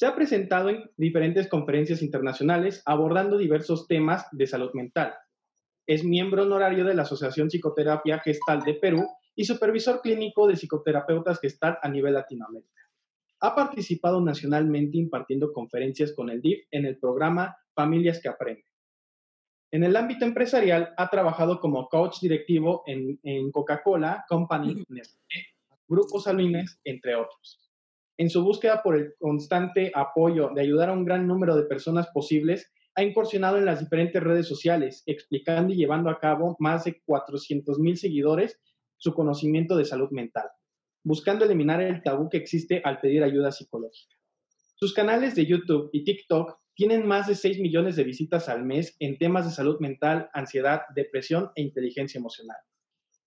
Se ha presentado en diferentes conferencias internacionales abordando diversos temas de salud mental. Es miembro honorario de la Asociación Psicoterapia Gestal de Perú y supervisor clínico de psicoterapeutas Gestal a nivel Latinoamérica. Ha participado nacionalmente impartiendo conferencias con el DIF en el programa Familias que Aprenden. En el ámbito empresarial, ha trabajado como coach directivo en, en Coca-Cola, Company, Nestlé, Grupos Salines, entre otros. En su búsqueda por el constante apoyo de ayudar a un gran número de personas posibles, ha incursionado en las diferentes redes sociales, explicando y llevando a cabo más de 400 mil seguidores su conocimiento de salud mental, buscando eliminar el tabú que existe al pedir ayuda psicológica. Sus canales de YouTube y TikTok tienen más de 6 millones de visitas al mes en temas de salud mental, ansiedad, depresión e inteligencia emocional.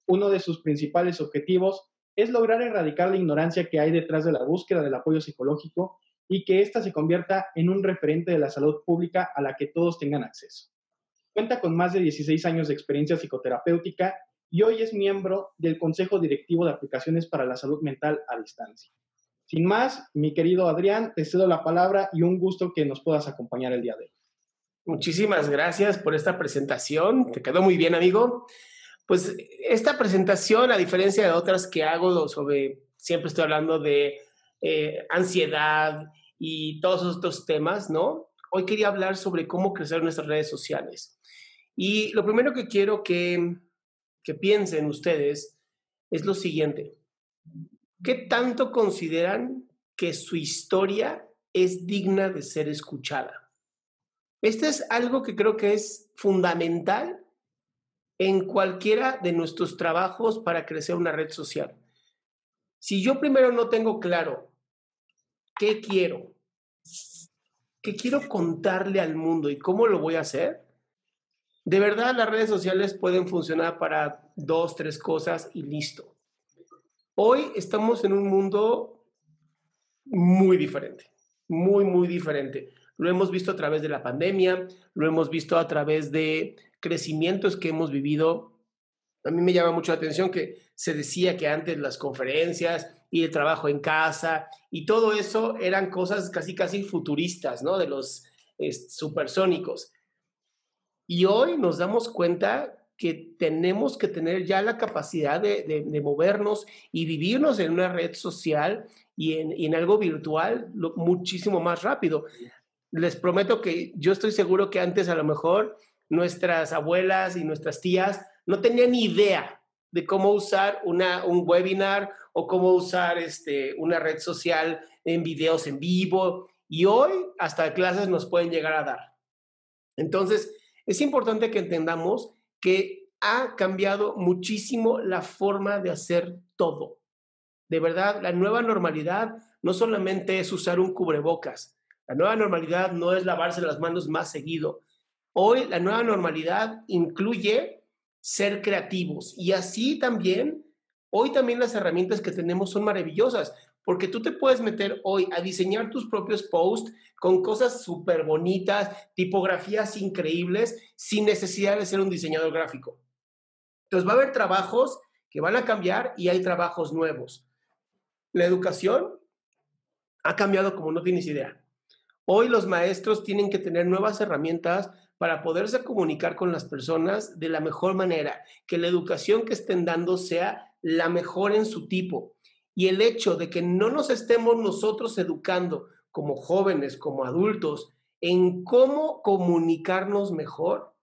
Uno de sus principales objetivos es lograr erradicar la ignorancia que hay detrás de la búsqueda del apoyo psicológico y que ésta se convierta en un referente de la salud pública a la que todos tengan acceso. Cuenta con más de 16 años de experiencia psicoterapéutica y hoy es miembro del Consejo Directivo de Aplicaciones para la Salud Mental a Distancia. Sin más, mi querido Adrián, te cedo la palabra y un gusto que nos puedas acompañar el día de hoy. Muchísimas gracias por esta presentación. Te quedó muy bien, amigo. Pues esta presentación, a diferencia de otras que hago sobre, siempre estoy hablando de eh, ansiedad y todos esos otros temas, ¿no? Hoy quería hablar sobre cómo crecer nuestras redes sociales. Y lo primero que quiero que, que piensen ustedes es lo siguiente. ¿Qué tanto consideran que su historia es digna de ser escuchada? Este es algo que creo que es fundamental en cualquiera de nuestros trabajos para crecer una red social. Si yo primero no tengo claro qué quiero, qué quiero contarle al mundo y cómo lo voy a hacer, de verdad las redes sociales pueden funcionar para dos, tres cosas y listo. Hoy estamos en un mundo muy diferente, muy, muy diferente. Lo hemos visto a través de la pandemia, lo hemos visto a través de crecimientos que hemos vivido. A mí me llama mucho la atención que se decía que antes las conferencias y el trabajo en casa y todo eso eran cosas casi, casi futuristas, ¿no? De los supersónicos. Y hoy nos damos cuenta que tenemos que tener ya la capacidad de, movernos y vivirnos en una red social y en, en algo virtual muchísimo más rápido. Les prometo que yo estoy seguro que antes a lo mejor nuestras abuelas y nuestras tías no tenían ni idea de cómo usar una, un webinar o cómo usar este, una red social en videos en vivo. Y hoy hasta clases nos pueden llegar a dar. Entonces, es importante que entendamos que ha cambiado muchísimo la forma de hacer todo. De verdad, la nueva normalidad no solamente es usar un cubrebocas. La nueva normalidad no es lavarse las manos más seguido. Hoy la nueva normalidad incluye ser creativos y así también, hoy también las herramientas que tenemos son maravillosas porque tú te puedes meter hoy a diseñar tus propios posts con cosas súper bonitas, tipografías increíbles, sin necesidad de ser un diseñador gráfico. Entonces va a haber trabajos que van a cambiar y hay trabajos nuevos. la educación ha cambiado como no tienes idea. Hoy los maestros tienen que tener nuevas herramientas para poderse comunicar con las personas de la mejor manera, que la educación que estén dando sea la mejor en su tipo. Y el hecho de que no nos estemos nosotros educando como jóvenes, como adultos, en cómo comunicarnos mejor,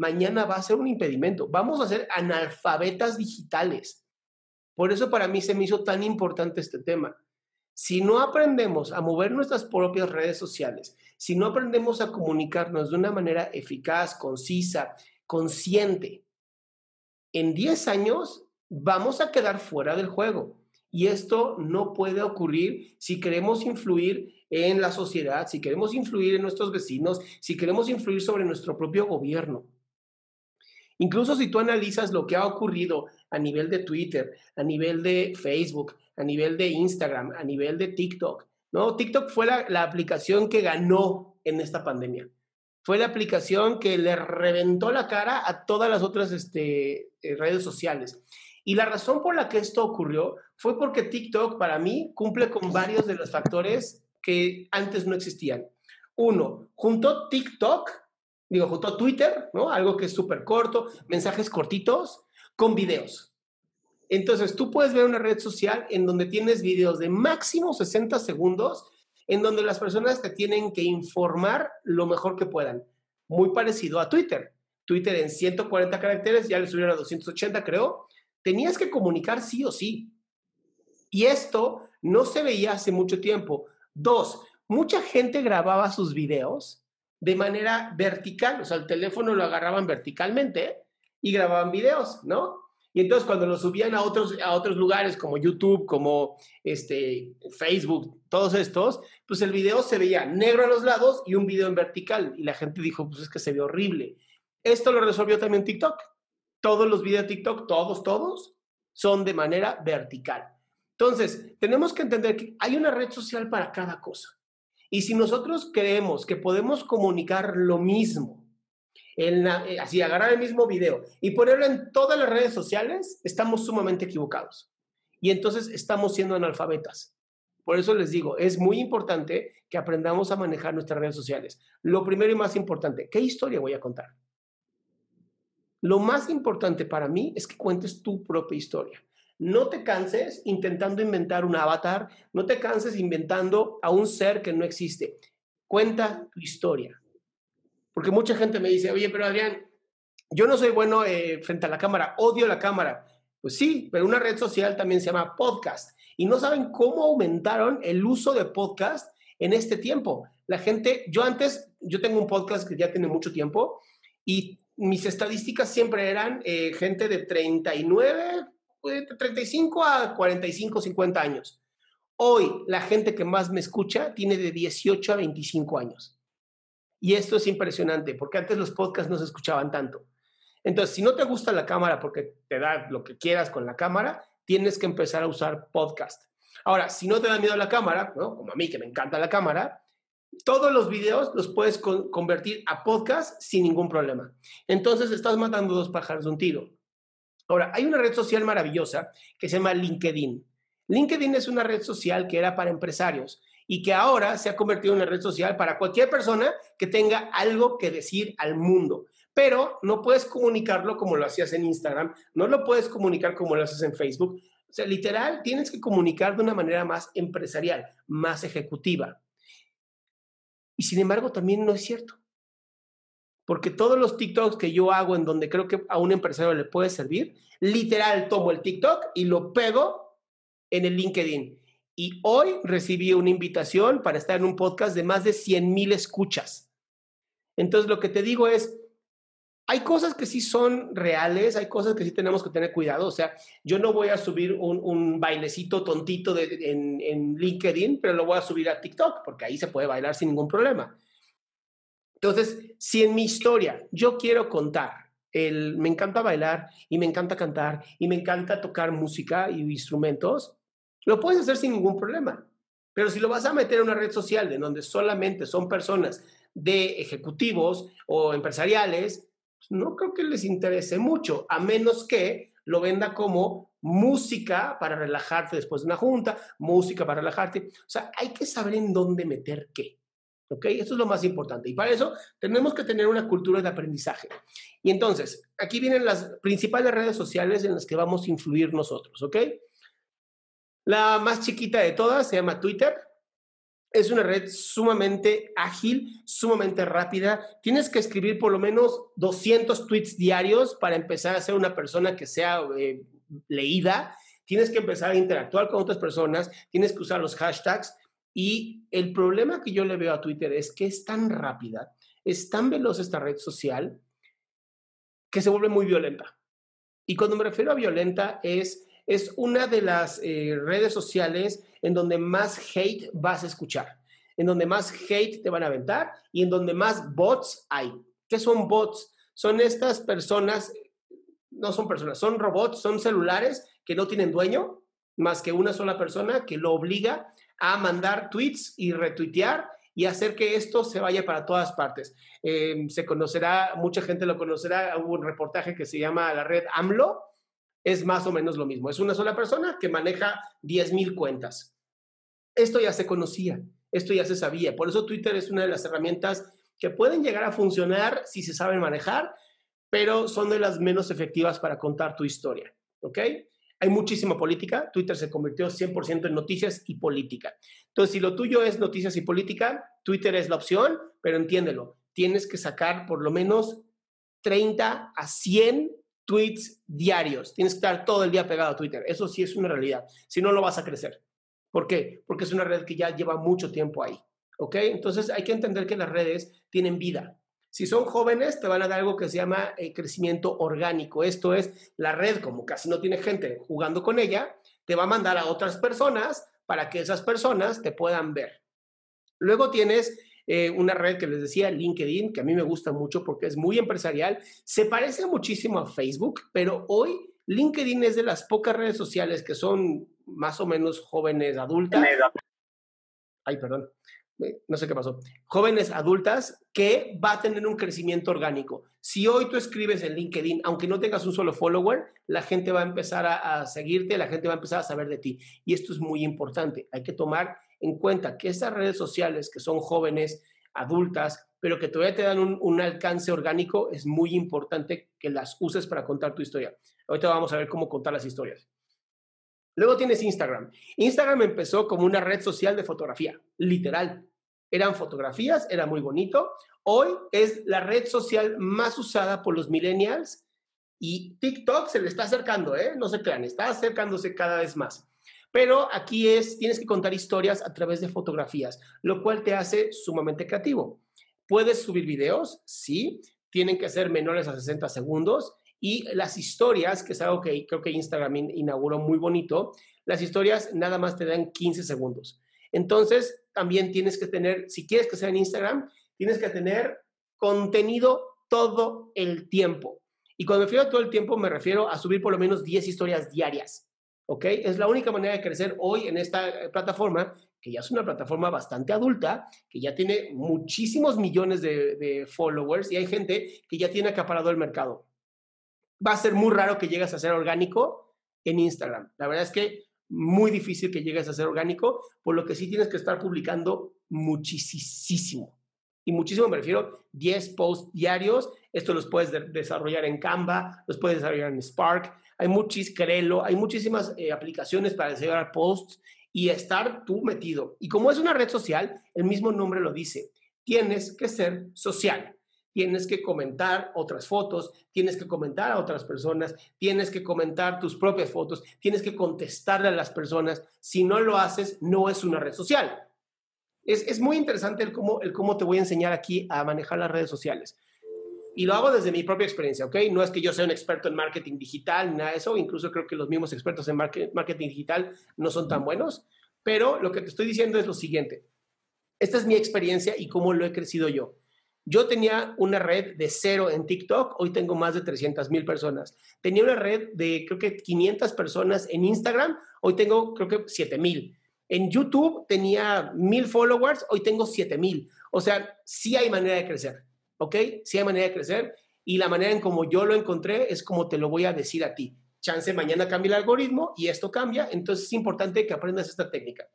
mañana va a ser un impedimento. Vamos a ser analfabetas digitales. Por eso para mí se me hizo tan importante este tema. Si no aprendemos a mover nuestras propias redes sociales, si no aprendemos a comunicarnos de una manera eficaz, concisa, consciente, en 10 años vamos a quedar fuera del juego. Y esto no puede ocurrir si queremos influir en la sociedad, si queremos influir en nuestros vecinos, si queremos influir sobre nuestro propio gobierno. Incluso si tú analizas lo que ha ocurrido a nivel de Twitter, a nivel de Facebook, a nivel de Instagram, a nivel de TikTok, ¿no? TikTok fue la, aplicación que ganó en esta pandemia. Fue la aplicación que le reventó la cara a todas las otras este, eh, redes sociales. Y la razón por la que esto ocurrió fue porque TikTok para mí cumple con varios de los factores que antes no existían. Uno, juntó TikTok digo, junto a Twitter, ¿no? Algo que es súper corto, mensajes cortitos con videos. Entonces, tú puedes ver una red social en donde tienes videos de máximo 60 segundos, en donde las personas te tienen que informar lo mejor que puedan. Muy parecido a Twitter. Twitter en 140 caracteres, ya le subieron a 280, creo. Tenías que comunicar sí o sí. Y esto no se veía hace mucho tiempo. Dos, mucha gente grababa sus videos de manera vertical, o sea, el teléfono lo agarraban verticalmente y grababan videos, ¿no? Y entonces cuando lo subían a otros, a otros lugares como YouTube, como este, Facebook, todos estos, pues el video se veía negro a los lados y un video en vertical. Y la gente dijo, pues es que se ve horrible. Esto lo resolvió también TikTok. Todos los videos de TikTok, todos, todos, son de manera vertical. Entonces, tenemos que entender que hay una red social para cada cosa. Y si nosotros creemos que podemos comunicar lo mismo, en eh, así agarrar el mismo video y ponerlo en todas las redes sociales, estamos sumamente equivocados. Y entonces estamos siendo analfabetas. Por eso les digo, es muy importante que aprendamos a manejar nuestras redes sociales. Lo primero y más importante, ¿qué historia voy a contar? Lo más importante para mí es que cuentes tu propia historia. No te canses intentando inventar un avatar, no te canses inventando a un ser que no existe. Cuenta tu historia. Porque mucha gente me dice, oye, pero Adrián, yo no soy bueno eh, frente a la cámara, odio la cámara. Pues sí, pero una red social también se llama podcast. Y no saben cómo aumentaron el uso de podcast en este tiempo. La gente, yo antes, yo tengo un podcast que ya tiene mucho tiempo y mis estadísticas siempre eran eh, gente de 39, de 35 a 45, 50 años. Hoy la gente que más me escucha tiene de 18 a 25 años. Y esto es impresionante, porque antes los podcasts no se escuchaban tanto. Entonces, si no te gusta la cámara porque te da lo que quieras con la cámara, tienes que empezar a usar podcast. Ahora, si no te da miedo la cámara, como a mí que me encanta la cámara, todos los videos los puedes convertir a podcast sin ningún problema. Entonces, estás matando dos pájaros de un tiro. Ahora, hay una red social maravillosa que se llama LinkedIn. LinkedIn es una red social que era para empresarios y que ahora se ha convertido en una red social para cualquier persona que tenga algo que decir al mundo. Pero no puedes comunicarlo como lo hacías en Instagram, no lo puedes comunicar como lo haces en Facebook. O sea, literal, tienes que comunicar de una manera más empresarial, más ejecutiva. Y sin embargo, también no es cierto porque todos los TikToks que yo hago en donde creo que a un empresario le puede servir, literal tomo el TikTok y lo pego en el LinkedIn. Y hoy recibí una invitación para estar en un podcast de más de 100 mil escuchas. Entonces, lo que te digo es, hay cosas que sí son reales, hay cosas que sí tenemos que tener cuidado. O sea, yo no voy a subir un, bailecito tontito en, en LinkedIn, pero lo voy a subir a TikTok, porque ahí se puede bailar sin ningún problema. Entonces, si en mi historia yo quiero contar, el, me encanta bailar y me encanta cantar y me encanta tocar música y instrumentos, lo puedes hacer sin ningún problema. Pero si lo vas a meter en una red social en donde solamente son personas de ejecutivos o empresariales, pues, no creo que les interese mucho, a menos que lo venda como música para relajarte después de una junta, música para relajarte. O sea, hay que saber en dónde meter qué. ¿Ok? Eso es lo más importante. Y para eso tenemos que tener una cultura de aprendizaje. Y entonces, aquí vienen las principales redes sociales en las que vamos a influir nosotros. ¿Ok? La más chiquita de todas se llama Twitter. Es una red sumamente ágil, sumamente rápida. Tienes que escribir por lo menos 200 tweets diarios para empezar a ser una persona que sea eh, leída. Tienes que empezar a interactuar con otras personas. Tienes que usar los hashtags. Y el problema que yo le veo a Twitter es que es tan rápida, es tan veloz esta red social que se vuelve muy violenta. Y cuando me refiero a violenta es, es una de las eh, redes sociales en donde más hate vas a escuchar, en donde más hate te van a aventar y en donde más bots hay. ¿Qué son bots? Son estas personas, no son personas, son robots, son celulares que no tienen dueño, más que una sola persona que lo obliga a mandar tweets y retuitear y hacer que esto se vaya para todas partes. Em, se conocerá, mucha gente lo conocerá, hubo un reportaje que se llama la red AMLO, es más o menos lo mismo, es una sola persona que maneja 10.000 cuentas. Esto ya se conocía, esto ya se sabía, por eso Twitter es una de las herramientas que pueden llegar a funcionar si se saben manejar, pero son de las menos efectivas para contar tu historia, ¿ok? Hay muchísima política. Twitter se convirtió 100% en noticias y política. Entonces, si lo tuyo es noticias y política, Twitter es la opción, pero entiéndelo, tienes que sacar por lo menos 30 a 100 tweets diarios. Tienes que estar todo el día pegado a Twitter. Eso sí es una realidad. Si no, lo vas a crecer. ¿Por qué? Porque es una red que ya lleva mucho tiempo ahí. ¿Ok? Entonces hay que entender que las redes tienen vida. Si son jóvenes, te van a dar algo que se llama eh, crecimiento orgánico. Esto es, la red, como casi no tiene gente jugando con ella, te va a mandar a otras personas para que esas personas te puedan ver. Luego tienes eh, una red que les decía, LinkedIn, que a mí me gusta mucho porque es muy empresarial. Se parece muchísimo a Facebook, pero hoy LinkedIn es de las pocas redes sociales que son más o menos jóvenes, adultas. Ay, perdón no sé qué pasó, jóvenes adultas que va a tener un crecimiento orgánico. Si hoy tú escribes en LinkedIn, aunque no tengas un solo follower, la gente va a empezar a, seguirte, la gente va a empezar a saber de ti. Y esto es muy importante. Hay que tomar en cuenta que estas redes sociales que son jóvenes, adultas, pero que todavía te dan un, un alcance orgánico, es muy importante que las uses para contar tu historia. Ahorita vamos a ver cómo contar las historias. Luego tienes Instagram. Instagram empezó como una red social de fotografía, literal. Eran fotografías, era muy bonito. Hoy es la red social más usada por los millennials y TikTok se le está acercando, ¿eh? No se crean, está acercándose cada vez más. Pero aquí es, tienes que contar historias a través de fotografías, lo cual te hace sumamente creativo. Puedes subir videos, sí, tienen que ser menores a 60 segundos y las historias, que es algo que creo que Instagram inauguró muy bonito, las historias nada más te dan 15 segundos. Entonces, también tienes que tener, si quieres que sea en Instagram, tienes que tener contenido todo el tiempo. Y cuando me refiero a todo el tiempo, me refiero a subir por lo menos 10 historias diarias. ¿Ok? Es la única manera de crecer hoy en esta eh, plataforma, que ya es una plataforma bastante adulta, que ya tiene muchísimos millones de, de followers y hay gente que ya tiene acaparado el mercado va a ser muy raro que llegues a ser orgánico en Instagram. La verdad es que muy difícil que llegues a ser orgánico, por lo que sí tienes que estar publicando muchísimo. Y muchísimo me refiero 10 posts diarios. Esto los puedes desarrollar en Canva, los puedes desarrollar en Spark. Hay muchis, hay muchísimas eh, aplicaciones para desarrollar posts y estar tú metido. Y como es una red social, el mismo nombre lo dice, tienes que ser social tienes que comentar otras fotos, tienes que comentar a otras personas, tienes que comentar tus propias fotos, tienes que contestarle a las personas. Si no lo haces, no es una red social. Es, muy interesante el cómo, el cómo te voy a enseñar aquí a manejar las redes sociales. Y lo hago desde mi propia experiencia, ¿ok? No es que yo sea un experto en marketing digital, nada de eso. Incluso creo que los mismos expertos en marketing digital no son tan buenos. Pero lo que te estoy diciendo es lo siguiente. Esta es mi experiencia y cómo lo he crecido yo. Yo tenía una red de cero en TikTok, hoy tengo más de 300 mil personas. Tenía una red de creo que 500 personas en Instagram, hoy tengo creo que 7 mil. En YouTube tenía mil followers, hoy tengo 7 mil. O sea, sí hay manera de crecer, ¿ok? Sí hay manera de crecer y la manera en como yo lo encontré es como te lo voy a decir a ti. chance mañana cambia el algoritmo y esto cambia, entonces es importante que aprendas esta técnica.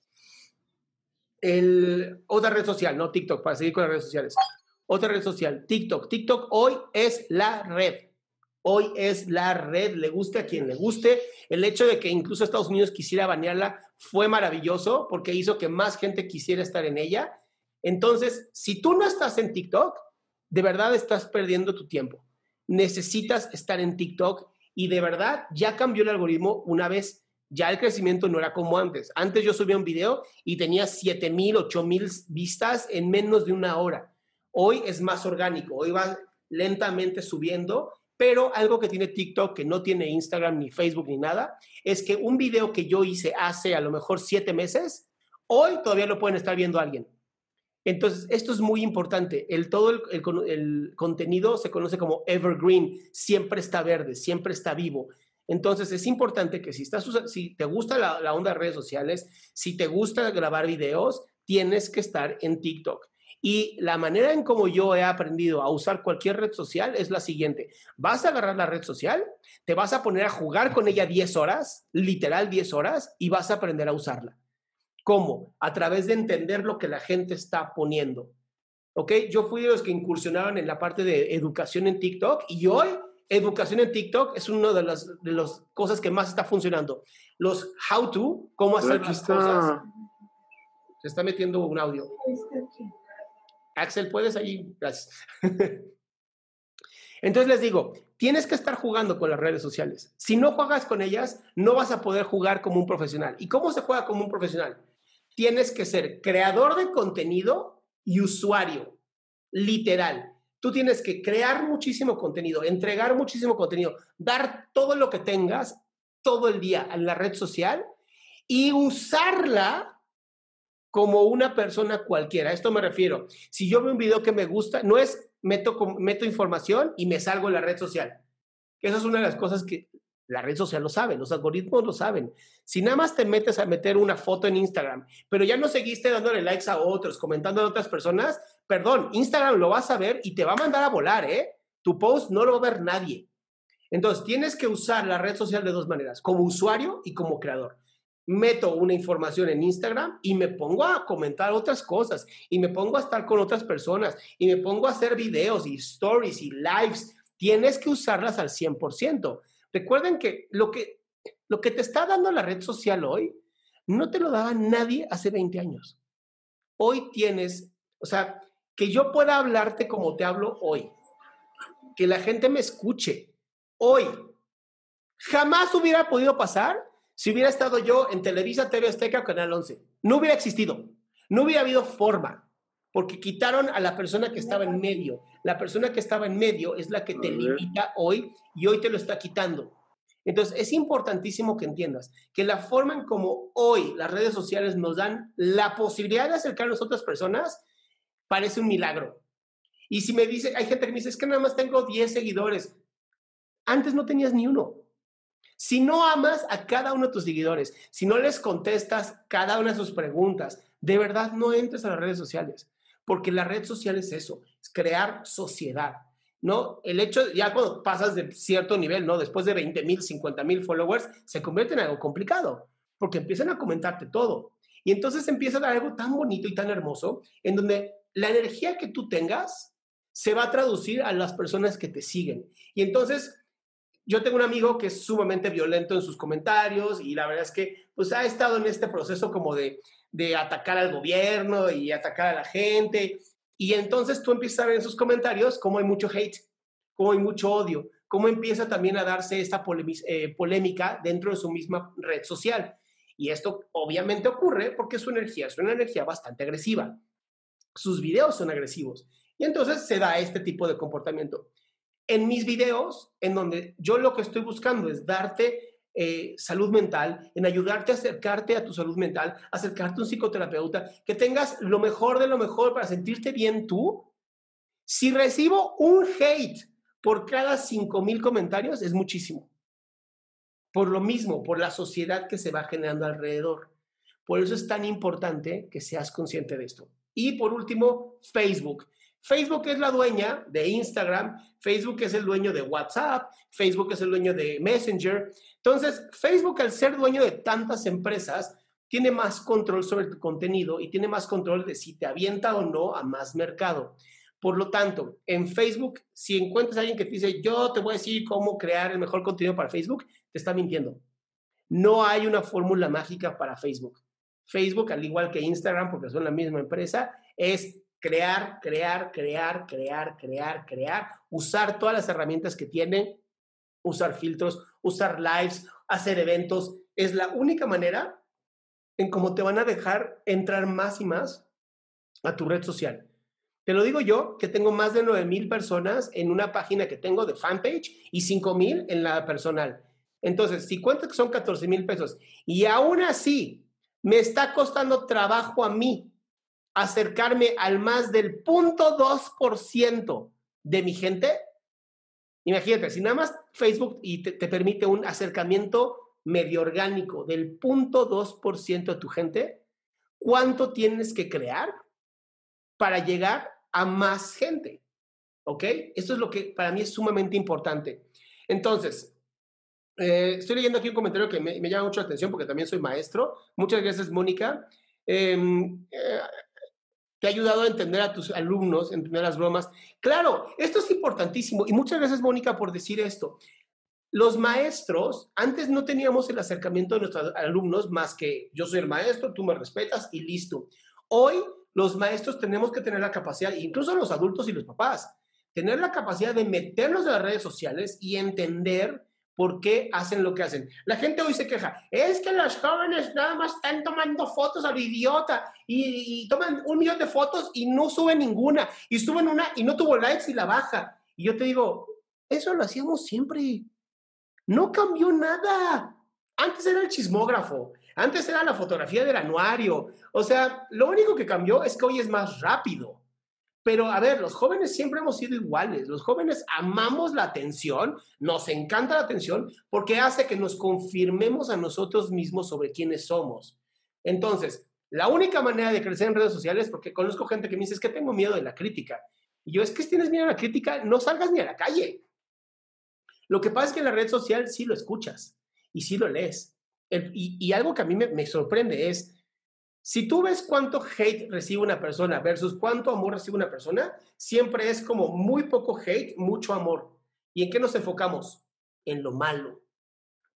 El, otra red social, no TikTok, para seguir con las redes sociales. Otra red social, TikTok. TikTok hoy es la red. Hoy es la red, le guste a quien le guste. El hecho de que incluso Estados Unidos quisiera banearla fue maravilloso porque hizo que más gente quisiera estar en ella. Entonces, si tú no estás en TikTok, de verdad estás perdiendo tu tiempo. Necesitas estar en TikTok y de verdad ya cambió el algoritmo una vez. Ya el crecimiento no era como antes. Antes yo subía un video y tenía 7000, 8000 vistas en menos de una hora. Hoy es más orgánico, hoy va lentamente subiendo, pero algo que tiene TikTok que no tiene Instagram ni Facebook ni nada, es que un video que yo hice hace a lo mejor siete meses, hoy todavía lo pueden estar viendo alguien. Entonces, esto es muy importante. El, todo el, contenido se conoce como evergreen, siempre está verde, siempre está vivo. Entonces, es importante que si, estás, si te gusta la, la onda de redes sociales, si te gusta grabar videos, tienes que estar en TikTok. Y la manera en cómo yo he aprendido a usar cualquier red social es la siguiente. Vas a agarrar la red social, te vas a poner a jugar con ella 10 horas, literal 10 horas, y vas a aprender a usarla. ¿Cómo? A través de entender lo que la gente está poniendo. ¿Ok? Yo fui de los que incursionaron en la parte de educación en TikTok y hoy educación en TikTok es una de las, de las cosas que más está funcionando. Los how to, cómo hacer las cosas. Se está metiendo un audio. Axel, ¿puedes ahí? Gracias. Entonces les digo, tienes que estar jugando con las redes sociales. Si no juegas con ellas, no vas a poder jugar como un profesional. ¿Y cómo se juega como un profesional? Tienes que ser creador de contenido y usuario, literal. Tú tienes que crear muchísimo contenido, entregar muchísimo contenido, dar todo lo que tengas todo el día en la red social y usarla como una persona cualquiera. A esto me refiero. Si yo veo un video que me gusta, no es meto, meto información y me salgo en la red social. Esa es una de las cosas que la red social lo sabe, los algoritmos lo saben. Si nada más te metes a meter una foto en Instagram, pero ya no seguiste dándole likes a otros, comentando a otras personas, perdón, Instagram lo va a saber y te va a mandar a volar, ¿eh? Tu post no lo va a ver nadie. Entonces, tienes que usar la red social de dos maneras, como usuario y como creador. Meto una información en Instagram y me pongo a comentar otras cosas y me pongo a estar con otras personas y me pongo a hacer videos y stories y lives. Tienes que usarlas al 100%. Recuerden que lo que, lo que te está dando la red social hoy, no te lo daba nadie hace 20 años. Hoy tienes, o sea, que yo pueda hablarte como te hablo hoy, que la gente me escuche hoy. Jamás hubiera podido pasar si hubiera estado yo en Televisa, TV Azteca o Canal 11. No hubiera existido. No hubiera habido forma, porque quitaron a la persona que estaba en medio. La persona que estaba en medio es la que te limita hoy y hoy te lo está quitando. Entonces, es importantísimo que entiendas que la forma en como hoy las redes sociales nos dan la posibilidad de acercarnos a otras personas parece un milagro. Y si me dice, hay gente que me dice, es que nada más tengo 10 seguidores. Antes no tenías ni uno. Si no amas a cada uno de tus seguidores, si no les contestas cada una de sus preguntas, de verdad no entres a las redes sociales, porque la red social es eso, es crear sociedad. ¿no? El hecho, ya cuando pasas de cierto nivel, ¿no? Después de 20 mil, 50 mil followers, se convierte en algo complicado, porque empiezan a comentarte todo. Y entonces empieza a dar algo tan bonito y tan hermoso, en donde la energía que tú tengas se va a traducir a las personas que te siguen. Y entonces, yo tengo un amigo que es sumamente violento en sus comentarios y la verdad es que, pues, ha estado en este proceso como de, de atacar al gobierno y atacar a la gente y entonces tú empiezas a ver en sus comentarios cómo hay mucho hate, cómo hay mucho odio, cómo empieza también a darse esta eh, polémica dentro de su misma red social. Y esto obviamente ocurre porque su energía es una energía bastante agresiva. Sus videos son agresivos. Y entonces se da este tipo de comportamiento. En mis videos, en donde yo lo que estoy buscando es darte eh, salud mental, en ayudarte a acercarte a tu salud mental, acercarte a un psicoterapeuta, que tengas lo mejor de lo mejor para sentirte bien tú. Si recibo un hate por cada 5,000 comentarios, es muchísimo. Por lo mismo, por la sociedad que se va generando alrededor. Por eso es tan importante que seas consciente de esto. Y por último, Facebook. Facebook es la dueña de Instagram, Facebook es el dueño de WhatsApp, Facebook es el dueño de Messenger. Entonces, Facebook al ser dueño de tantas empresas, tiene más control sobre tu contenido y tiene más control de si te avienta o no a más mercado. Por lo tanto, en Facebook, si encuentras a alguien que te dice, yo te voy a decir cómo crear el mejor contenido para Facebook, te está mintiendo. No hay una fórmula mágica para Facebook. Facebook, al igual que Instagram, porque son la misma empresa, es crear, crear, crear, crear, crear, crear, usar todas las herramientas que tiene, usar filtros, usar lives, hacer eventos. Es la única manera en cómo te van a dejar entrar más y más a tu red social. Te lo digo yo, que tengo más de 9 mil personas en una página que tengo de fanpage y 5 mil en la personal. Entonces, si cuento que son 14 mil pesos y aún así me está costando trabajo a mí acercarme al más del 0.2% de mi gente, imagínate, si nada más Facebook y te, te permite un acercamiento medio orgánico del 0.2% de tu gente, ¿cuánto tienes que crear para llegar a más gente? ¿Ok? Esto es lo que para mí es sumamente importante. Entonces, eh, estoy leyendo aquí un comentario que me, llama mucho la atención porque también soy maestro. Muchas gracias, Mónica. Em, eh, te ha ayudado a entender a tus alumnos, entender las bromas. Claro, esto es importantísimo y muchas gracias, Mónica, por decir esto. Los maestros, antes no teníamos el acercamiento de nuestros alumnos más que yo soy el maestro, tú me respetas y listo. Hoy los maestros tenemos que tener la capacidad, incluso los adultos y los papás, tener la capacidad de meternos en las redes sociales y entender por qué hacen lo que hacen. La gente hoy se queja, es que los jóvenes nada más están tomando fotos al idiota y, y, toman un millón de fotos y no suben ninguna, y suben una y no tuvo likes y la baja. Y yo te digo, eso lo hacíamos siempre. No cambió nada. Antes era el chismógrafo, antes era la fotografía del anuario. O sea, lo único que cambió es que hoy es más rápido. Pero a ver, los jóvenes siempre hemos sido iguales. Los jóvenes amamos la atención, nos encanta la atención porque hace que nos confirmemos a nosotros mismos sobre quiénes somos. Entonces, la única manera de crecer en redes sociales, porque conozco gente que me dice, es que tengo miedo de la crítica. Y yo, es que si tienes miedo a la crítica, no salgas ni a la calle. Lo que pasa es que en la red social sí lo escuchas y sí lo lees. y, algo que a mí me, sorprende es, si tú ves cuánto hate recibe una persona versus cuánto amor recibe una persona, siempre es como muy poco hate, mucho amor. ¿Y en qué nos enfocamos? En lo malo.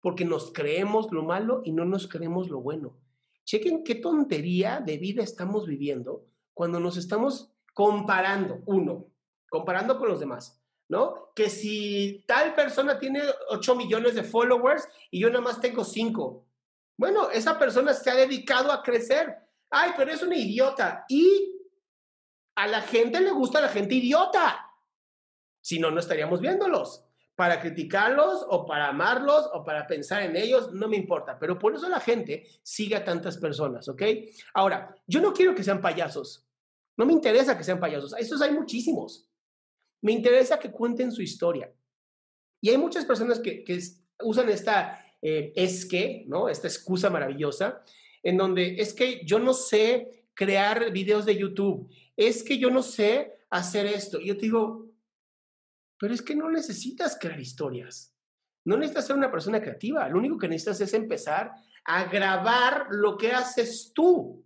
Porque nos creemos lo malo y no nos creemos lo bueno. Chequen qué tontería de vida estamos viviendo cuando nos estamos comparando, uno, comparando con los demás. ¿no? Que si tal persona tiene 8 millones de followers y yo nada más tengo 5. Bueno, esa persona se ha dedicado a crecer. Ay, pero es una idiota. Y a la gente le gusta la gente idiota. Si no, no estaríamos viéndolos. Para criticarlos o para amarlos o para pensar en ellos, no me importa. Pero por eso la gente sigue a tantas personas, ¿ok? Ahora, yo no quiero que sean payasos. No me interesa que sean payasos. Esos hay muchísimos. Me interesa que cuenten su historia. Y hay muchas personas que, usan esta eh, es que, ¿no? Esta excusa maravillosa, en donde es que yo no sé crear videos de YouTube, es que yo no sé hacer esto. Y yo te digo, pero es que no necesitas crear historias. No necesitas ser una persona creativa. Lo único que necesitas es empezar a grabar lo que haces tú.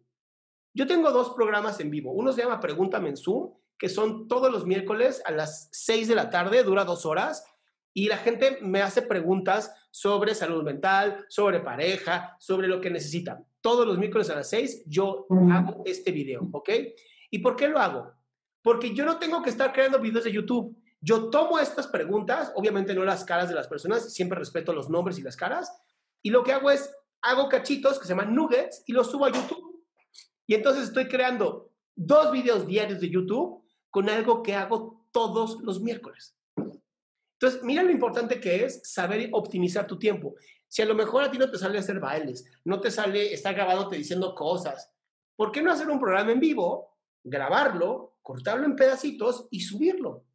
Yo tengo dos programas en vivo. Uno se llama Pregúntame en Zoom que son todos los miércoles a las 6 de la tarde, dura dos horas, y la gente me hace preguntas sobre salud mental, sobre pareja, sobre lo que necesita. Todos los miércoles a las 6 yo hago este video, ¿ok? ¿Y por qué lo hago? Porque yo no tengo que estar creando videos de YouTube. Yo tomo estas preguntas, obviamente no las caras de las personas, siempre respeto los nombres y las caras, y lo que hago es, hago cachitos que se llaman nuggets y los subo a YouTube. Y entonces estoy creando dos videos diarios de YouTube con algo que hago todos los miércoles. Entonces, mira lo importante que es saber optimizar tu tiempo. Si a lo mejor a ti no te sale hacer bailes, no te sale estar grabándote diciendo cosas, ¿por qué no hacer un programa en vivo, grabarlo, cortarlo en pedacitos y subirlo?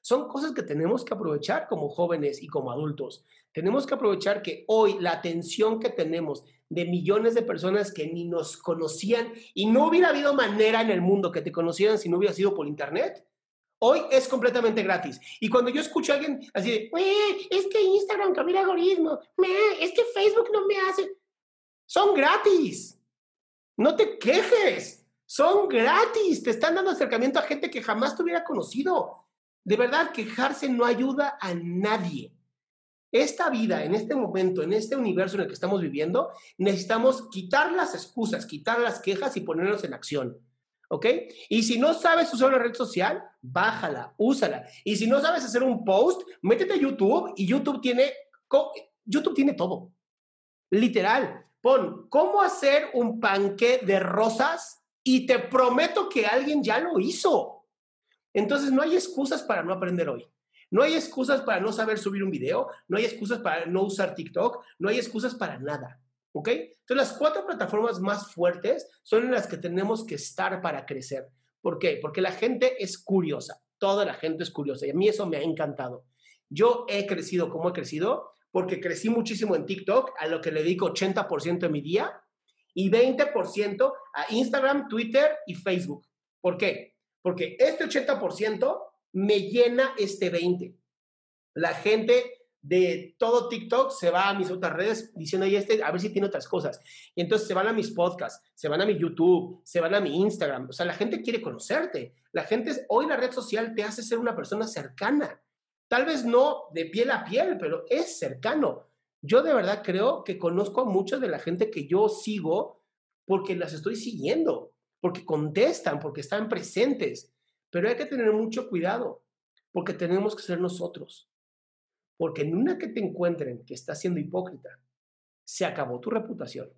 Son cosas que tenemos que aprovechar como jóvenes y como adultos. Tenemos que aprovechar que hoy la atención que tenemos de millones de personas que ni nos conocían y no hubiera habido manera en el mundo que te conocieran si no hubiera sido por Internet, hoy es completamente gratis. Y cuando yo escucho a alguien así de, es que Instagram cambió el algoritmo, es que Facebook no me hace, son gratis. No te quejes, son gratis. Te están dando acercamiento a gente que jamás te hubiera conocido. De verdad, quejarse no ayuda a nadie. Esta vida, en este momento, en este universo en el que estamos viviendo, necesitamos quitar las excusas, quitar las quejas y ponernos en acción. ¿Ok? Y si no sabes usar una red social, bájala, úsala. Y si no sabes hacer un post, métete a YouTube y YouTube tiene, YouTube tiene todo. Literal. Pon, ¿cómo hacer un panque de rosas? Y te prometo que alguien ya lo hizo. Entonces no hay excusas para no aprender hoy. No hay excusas para no saber subir un video, no hay excusas para no usar TikTok, no hay excusas para nada. ¿Ok? Entonces, las cuatro plataformas más fuertes son en las que tenemos que estar para crecer. ¿Por qué? Porque la gente es curiosa. Toda la gente es curiosa y a mí eso me ha encantado. Yo he crecido como he crecido porque crecí muchísimo en TikTok, a lo que le dedico 80% de mi día, y 20% a Instagram, Twitter y Facebook. ¿Por qué? Porque este 80% me llena este 20. La gente de todo TikTok se va a mis otras redes diciendo, ahí este, a ver si tiene otras cosas. Y entonces se van a mis podcasts, se van a mi YouTube, se van a mi Instagram. O sea, la gente quiere conocerte. La gente, hoy la red social te hace ser una persona cercana. Tal vez no de piel a piel, pero es cercano. Yo de verdad creo que conozco a mucha de la gente que yo sigo porque las estoy siguiendo, porque contestan, porque están presentes. Pero hay que tener mucho cuidado, porque tenemos que ser nosotros. Porque en una que te encuentren que estás siendo hipócrita, se acabó tu reputación.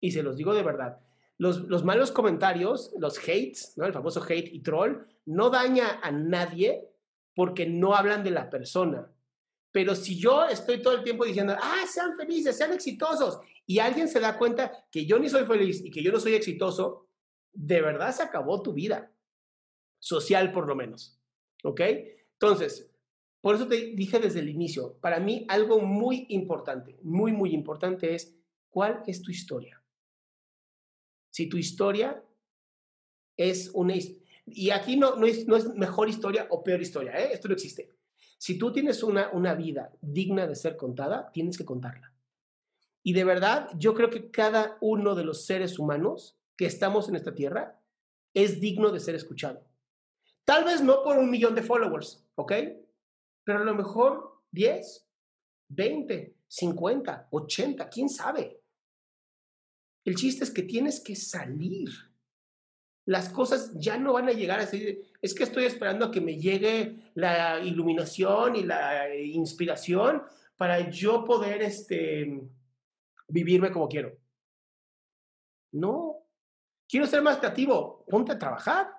Y se los digo de verdad. Los, malos comentarios, los hates, ¿no? el famoso hate y troll, no daña a nadie porque no hablan de la persona. Pero si yo estoy todo el tiempo diciendo, ah, sean felices, sean exitosos, y alguien se da cuenta que yo ni soy feliz y que yo no soy exitoso, de verdad se acabó tu vida social por lo menos. ¿Ok? Entonces, por eso te dije desde el inicio, para mí algo muy importante, muy, muy importante es, ¿cuál es tu historia? Si tu historia es una... Y aquí no, no, es, mejor historia o peor historia, ¿eh? esto no existe. Si tú tienes una, una vida digna de ser contada, tienes que contarla. Y de verdad, yo creo que cada uno de los seres humanos que estamos en esta tierra es digno de ser escuchado. Tal vez no por un millón de followers, ¿ok? Pero a lo mejor 10, 20, 50, 80, quién sabe. El chiste es que tienes que salir. Las cosas ya no van a llegar así. Es que estoy esperando a que me llegue la iluminación y la inspiración para yo poder este, vivirme como quiero. No. Quiero ser más creativo. Ponte a trabajar.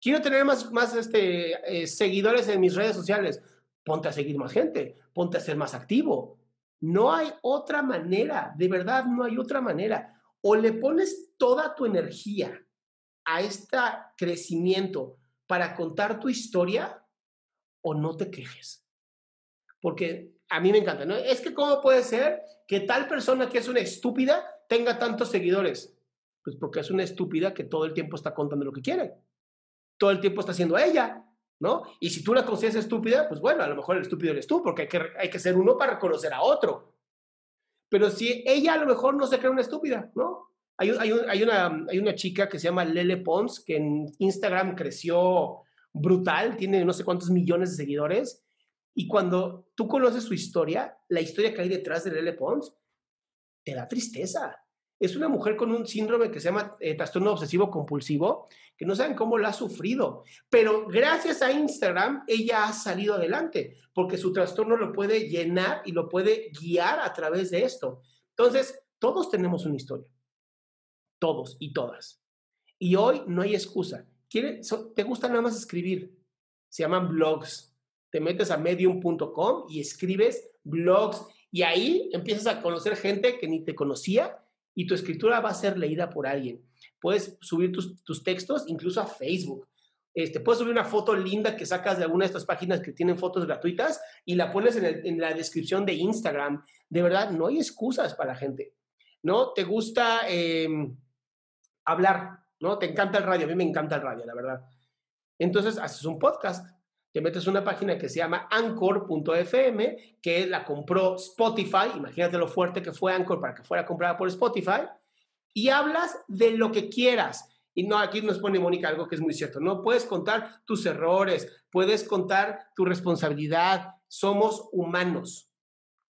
Quiero tener más, más este, eh, seguidores en mis redes sociales. Ponte a seguir más gente, ponte a ser más activo. No hay otra manera, de verdad no hay otra manera. O le pones toda tu energía a este crecimiento para contar tu historia o no te quejes. Porque a mí me encanta, ¿no? Es que cómo puede ser que tal persona que es una estúpida tenga tantos seguidores. Pues porque es una estúpida que todo el tiempo está contando lo que quiere todo el tiempo está siendo ella, ¿no? Y si tú la consideras estúpida, pues bueno, a lo mejor el estúpido eres tú, porque hay que, hay que ser uno para reconocer a otro. Pero si ella a lo mejor no se cree una estúpida, ¿no? Hay, hay, hay, una, hay una chica que se llama Lele Pons, que en Instagram creció brutal, tiene no sé cuántos millones de seguidores. Y cuando tú conoces su historia, la historia que hay detrás de Lele Pons, te da tristeza es una mujer con un síndrome que se llama eh, trastorno obsesivo compulsivo, que no saben cómo la ha sufrido, pero gracias a Instagram ella ha salido adelante, porque su trastorno lo puede llenar y lo puede guiar a través de esto. Entonces, todos tenemos una historia, todos y todas. Y hoy no hay excusa. ¿Te gusta nada más escribir? Se llaman blogs. Te metes a medium.com y escribes blogs y ahí empiezas a conocer gente que ni te conocía y tu escritura va a ser leída por alguien. Puedes subir tus, textos incluso a Facebook. Este, puedes subir una foto linda que sacas de alguna de estas páginas que tienen fotos gratuitas y la pones en, la descripción de Instagram. De verdad, no hay excusas para la gente. ¿No? ¿Te gusta em, hablar? ¿No? ¿Te encanta el radio? A mí me encanta el radio, la verdad. Entonces, haces un podcast. Te metes una página que se llama anchor.fm, que la compró Spotify. Imagínate lo fuerte que fue Anchor para que fuera comprada por Spotify. Y hablas de lo que quieras y no, aquí nos pone Mónica algo que es muy cierto. No puedes contar tus errores, puedes contar tu responsabilidad. Somos humanos,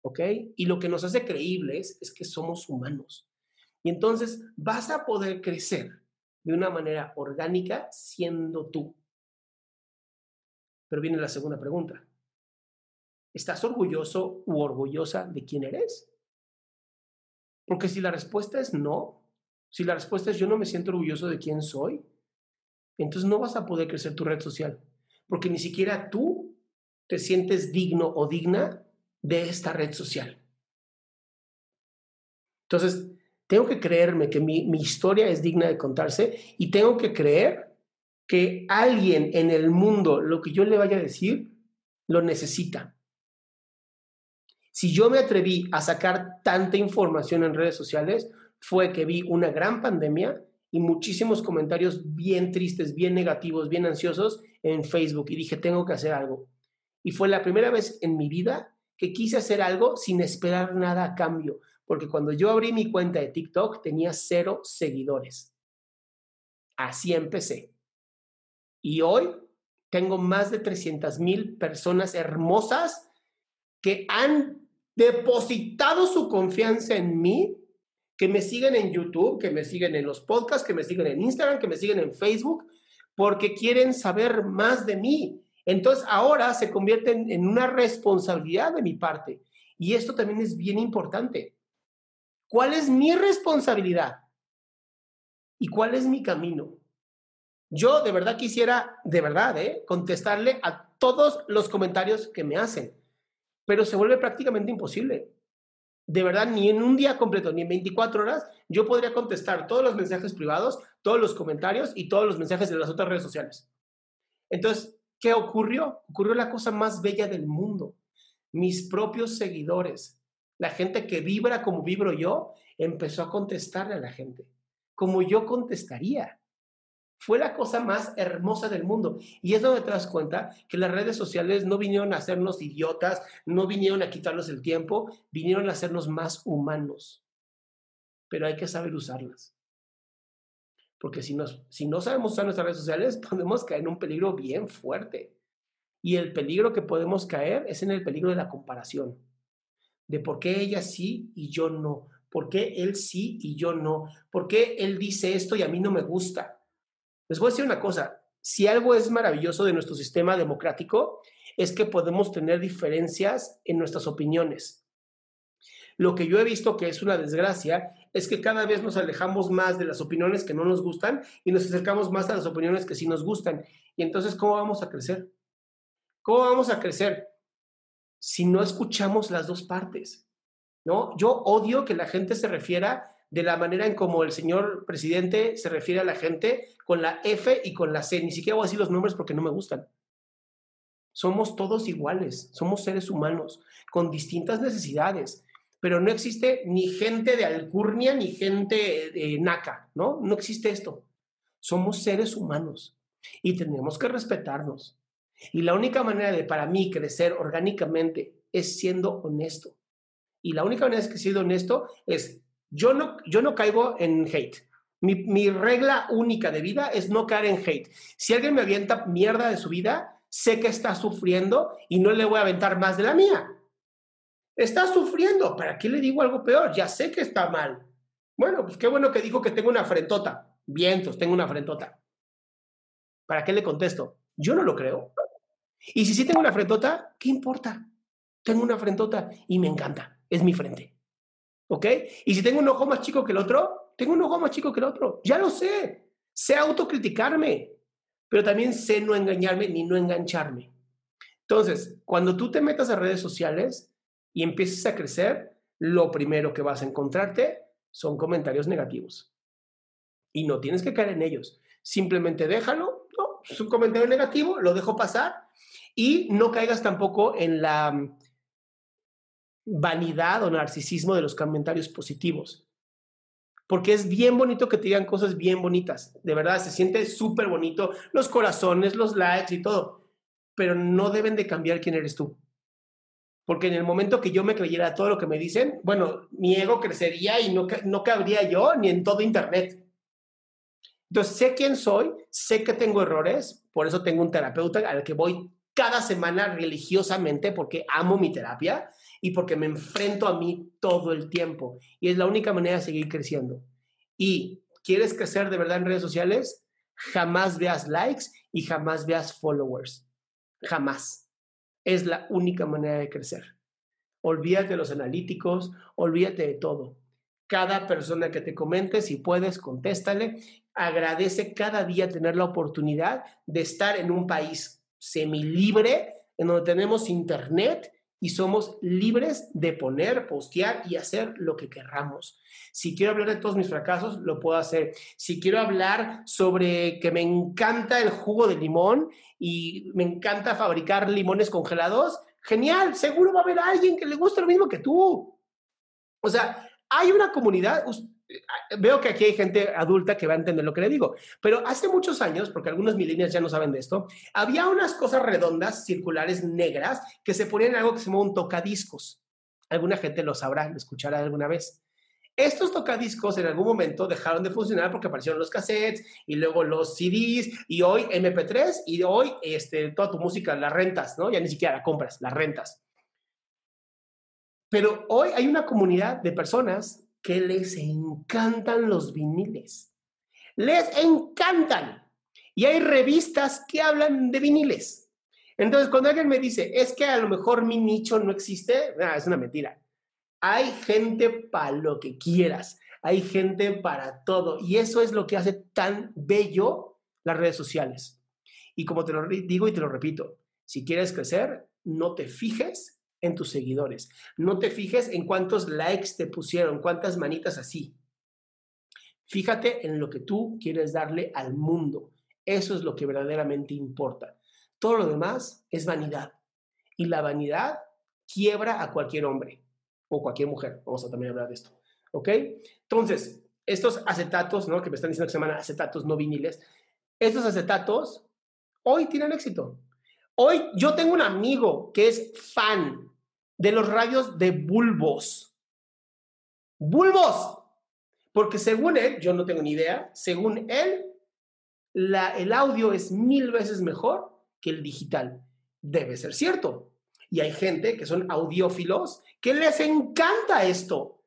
¿ok? Y lo que nos hace creíbles es que somos humanos. Y entonces vas a poder crecer de una manera orgánica siendo tú. Pero viene la segunda pregunta. ¿Estás orgulloso u orgullosa de quién eres? Porque si la respuesta es no, si la respuesta es yo no me siento orgulloso de quién soy, entonces no vas a poder crecer tu red social, porque ni siquiera tú te sientes digno o digna de esta red social. Entonces, tengo que creerme que mi, mi historia es digna de contarse y tengo que creer que alguien en el mundo, lo que yo le vaya a decir, lo necesita. Si yo me atreví a sacar tanta información en redes sociales, fue que vi una gran pandemia y muchísimos comentarios bien tristes, bien negativos, bien ansiosos en Facebook y dije, tengo que hacer algo. Y fue la primera vez en mi vida que quise hacer algo sin esperar nada a cambio, porque cuando yo abrí mi cuenta de TikTok tenía cero seguidores. Así empecé. Y hoy tengo más de 300 mil personas hermosas que han depositado su confianza en mí que me siguen en YouTube, que me siguen en los podcasts, que me siguen en Instagram, que me siguen en Facebook, porque quieren saber más de mí. Entonces ahora se convierten en una responsabilidad de mi parte. Y esto también es bien importante. ¿Cuál es mi responsabilidad? ¿Y cuál es mi camino? Yo de verdad quisiera, de verdad, ¿eh? contestarle a todos los comentarios que me hacen, pero se vuelve prácticamente imposible de verdad, ni en un día completo, ni en 24 horas, yo podría contestar todos los mensajes privados, todos los comentarios y todos los mensajes de las otras redes sociales. Entonces, ¿qué ocurrió? Ocurrió la cosa más bella del mundo. Mis propios seguidores, la gente que vibra como vibro yo, empezó a contestarle a la gente, como yo contestaría. Fue la cosa más hermosa del mundo. Y es donde te das cuenta que las redes sociales no vinieron a hacernos idiotas, no vinieron a quitarnos el tiempo, vinieron a hacernos más humanos. Pero hay que saber usarlas. Porque si, nos, si no sabemos usar nuestras redes sociales, podemos caer en un peligro bien fuerte. Y el peligro que podemos caer es en el peligro de la comparación. De por qué ella sí y yo no. ¿Por qué él sí y yo no? ¿Por qué él dice esto y a mí no me gusta? Les voy a decir una cosa, si algo es maravilloso de nuestro sistema democrático, es que podemos tener diferencias en nuestras opiniones. Lo que yo he visto que es una desgracia es que cada vez nos alejamos más de las opiniones que no nos gustan y nos acercamos más a las opiniones que sí nos gustan. Y entonces, ¿cómo vamos a crecer? ¿Cómo vamos a crecer si no escuchamos las dos partes? ¿No? Yo odio que la gente se refiera de la manera en como el señor presidente se refiere a la gente con la F y con la C. Ni siquiera voy a decir los nombres porque no me gustan. Somos todos iguales, somos seres humanos con distintas necesidades, pero no existe ni gente de alcurnia ni gente de naca, ¿no? No existe esto. Somos seres humanos y tenemos que respetarnos. Y la única manera de para mí crecer orgánicamente es siendo honesto. Y la única manera de que siendo honesto es yo no, yo no caigo en hate. Mi, regla única de vida es no caer en hate. Si alguien me avienta mierda de su vida, sé que está sufriendo y no le voy a aventar más de la mía. Está sufriendo, ¿para qué le digo algo peor? Ya sé que está mal. Bueno, pues qué bueno que dijo que tengo una frentota. Vientos, tengo una frentota. ¿Para qué le contesto? Yo no lo creo. Y si sí tengo una frentota, ¿qué importa? Tengo una frentota y me encanta. Es mi frente. ¿Ok? Y si tengo un ojo más chico que el otro, tengo un ojo más chico que el otro. Ya lo sé. Sé autocriticarme, pero también sé no engañarme ni no engancharme. Entonces, cuando tú te metas a redes sociales y empieces a crecer, lo primero que vas a encontrarte son comentarios negativos. Y no tienes que caer en ellos. Simplemente déjalo, no, es un comentario negativo, lo dejo pasar y no caigas tampoco en la vanidad o narcisismo de los comentarios positivos. Porque es bien bonito que te digan cosas bien bonitas. De verdad, se siente súper bonito los corazones, los likes y todo. Pero no deben de cambiar quién eres tú. Porque en el momento que yo me creyera todo lo que me dicen, bueno, mi ego crecería y no, no cabría yo ni en todo Internet. Entonces, sé quién soy, sé que tengo errores, por eso tengo un terapeuta al que voy cada semana religiosamente porque amo mi terapia y porque me enfrento a mí todo el tiempo. Y es la única manera de seguir creciendo. Y quieres crecer de verdad en redes sociales, jamás veas likes y jamás veas followers. Jamás. Es la única manera de crecer. Olvídate de los analíticos, olvídate de todo. Cada persona que te comente, si puedes, contéstale. Agradece cada día tener la oportunidad de estar en un país semilibre, en donde tenemos internet y somos libres de poner, postear y hacer lo que querramos. Si quiero hablar de todos mis fracasos, lo puedo hacer. Si quiero hablar sobre que me encanta el jugo de limón y me encanta fabricar limones congelados, genial, seguro va a haber alguien que le guste lo mismo que tú. O sea, hay una comunidad, veo que aquí hay gente adulta que va a entender lo que le digo, pero hace muchos años, porque algunos millennials ya no saben de esto, había unas cosas redondas, circulares, negras, que se ponían en algo que se llama un tocadiscos. Alguna gente lo sabrá, lo escuchará alguna vez. Estos tocadiscos en algún momento dejaron de funcionar porque aparecieron los cassettes y luego los CDs y hoy MP3 y hoy este, toda tu música las rentas, ¿no? Ya ni siquiera la compras, las rentas. Pero hoy hay una comunidad de personas que les encantan los viniles. Les encantan. Y hay revistas que hablan de viniles. Entonces, cuando alguien me dice, es que a lo mejor mi nicho no existe, es una mentira. Hay gente para lo que quieras. Hay gente para todo. Y eso es lo que hace tan bello las redes sociales. Y como te lo digo y te lo repito, si quieres crecer, no te fijes en tus seguidores. No te fijes en cuántos likes te pusieron, cuántas manitas así. Fíjate en lo que tú quieres darle al mundo. Eso es lo que verdaderamente importa. Todo lo demás es vanidad. Y la vanidad quiebra a cualquier hombre o cualquier mujer. Vamos a también hablar de esto. ¿Ok? Entonces, estos acetatos, ¿no? Que me están diciendo que se llaman acetatos no viniles. Estos acetatos hoy tienen éxito. Hoy yo tengo un amigo que es fan de los radios de bulbos. Bulbos. Porque según él, yo no tengo ni idea, según él, el audio es mil veces mejor que el digital. Debe ser cierto. Y hay gente que son audiófilos que les encanta esto.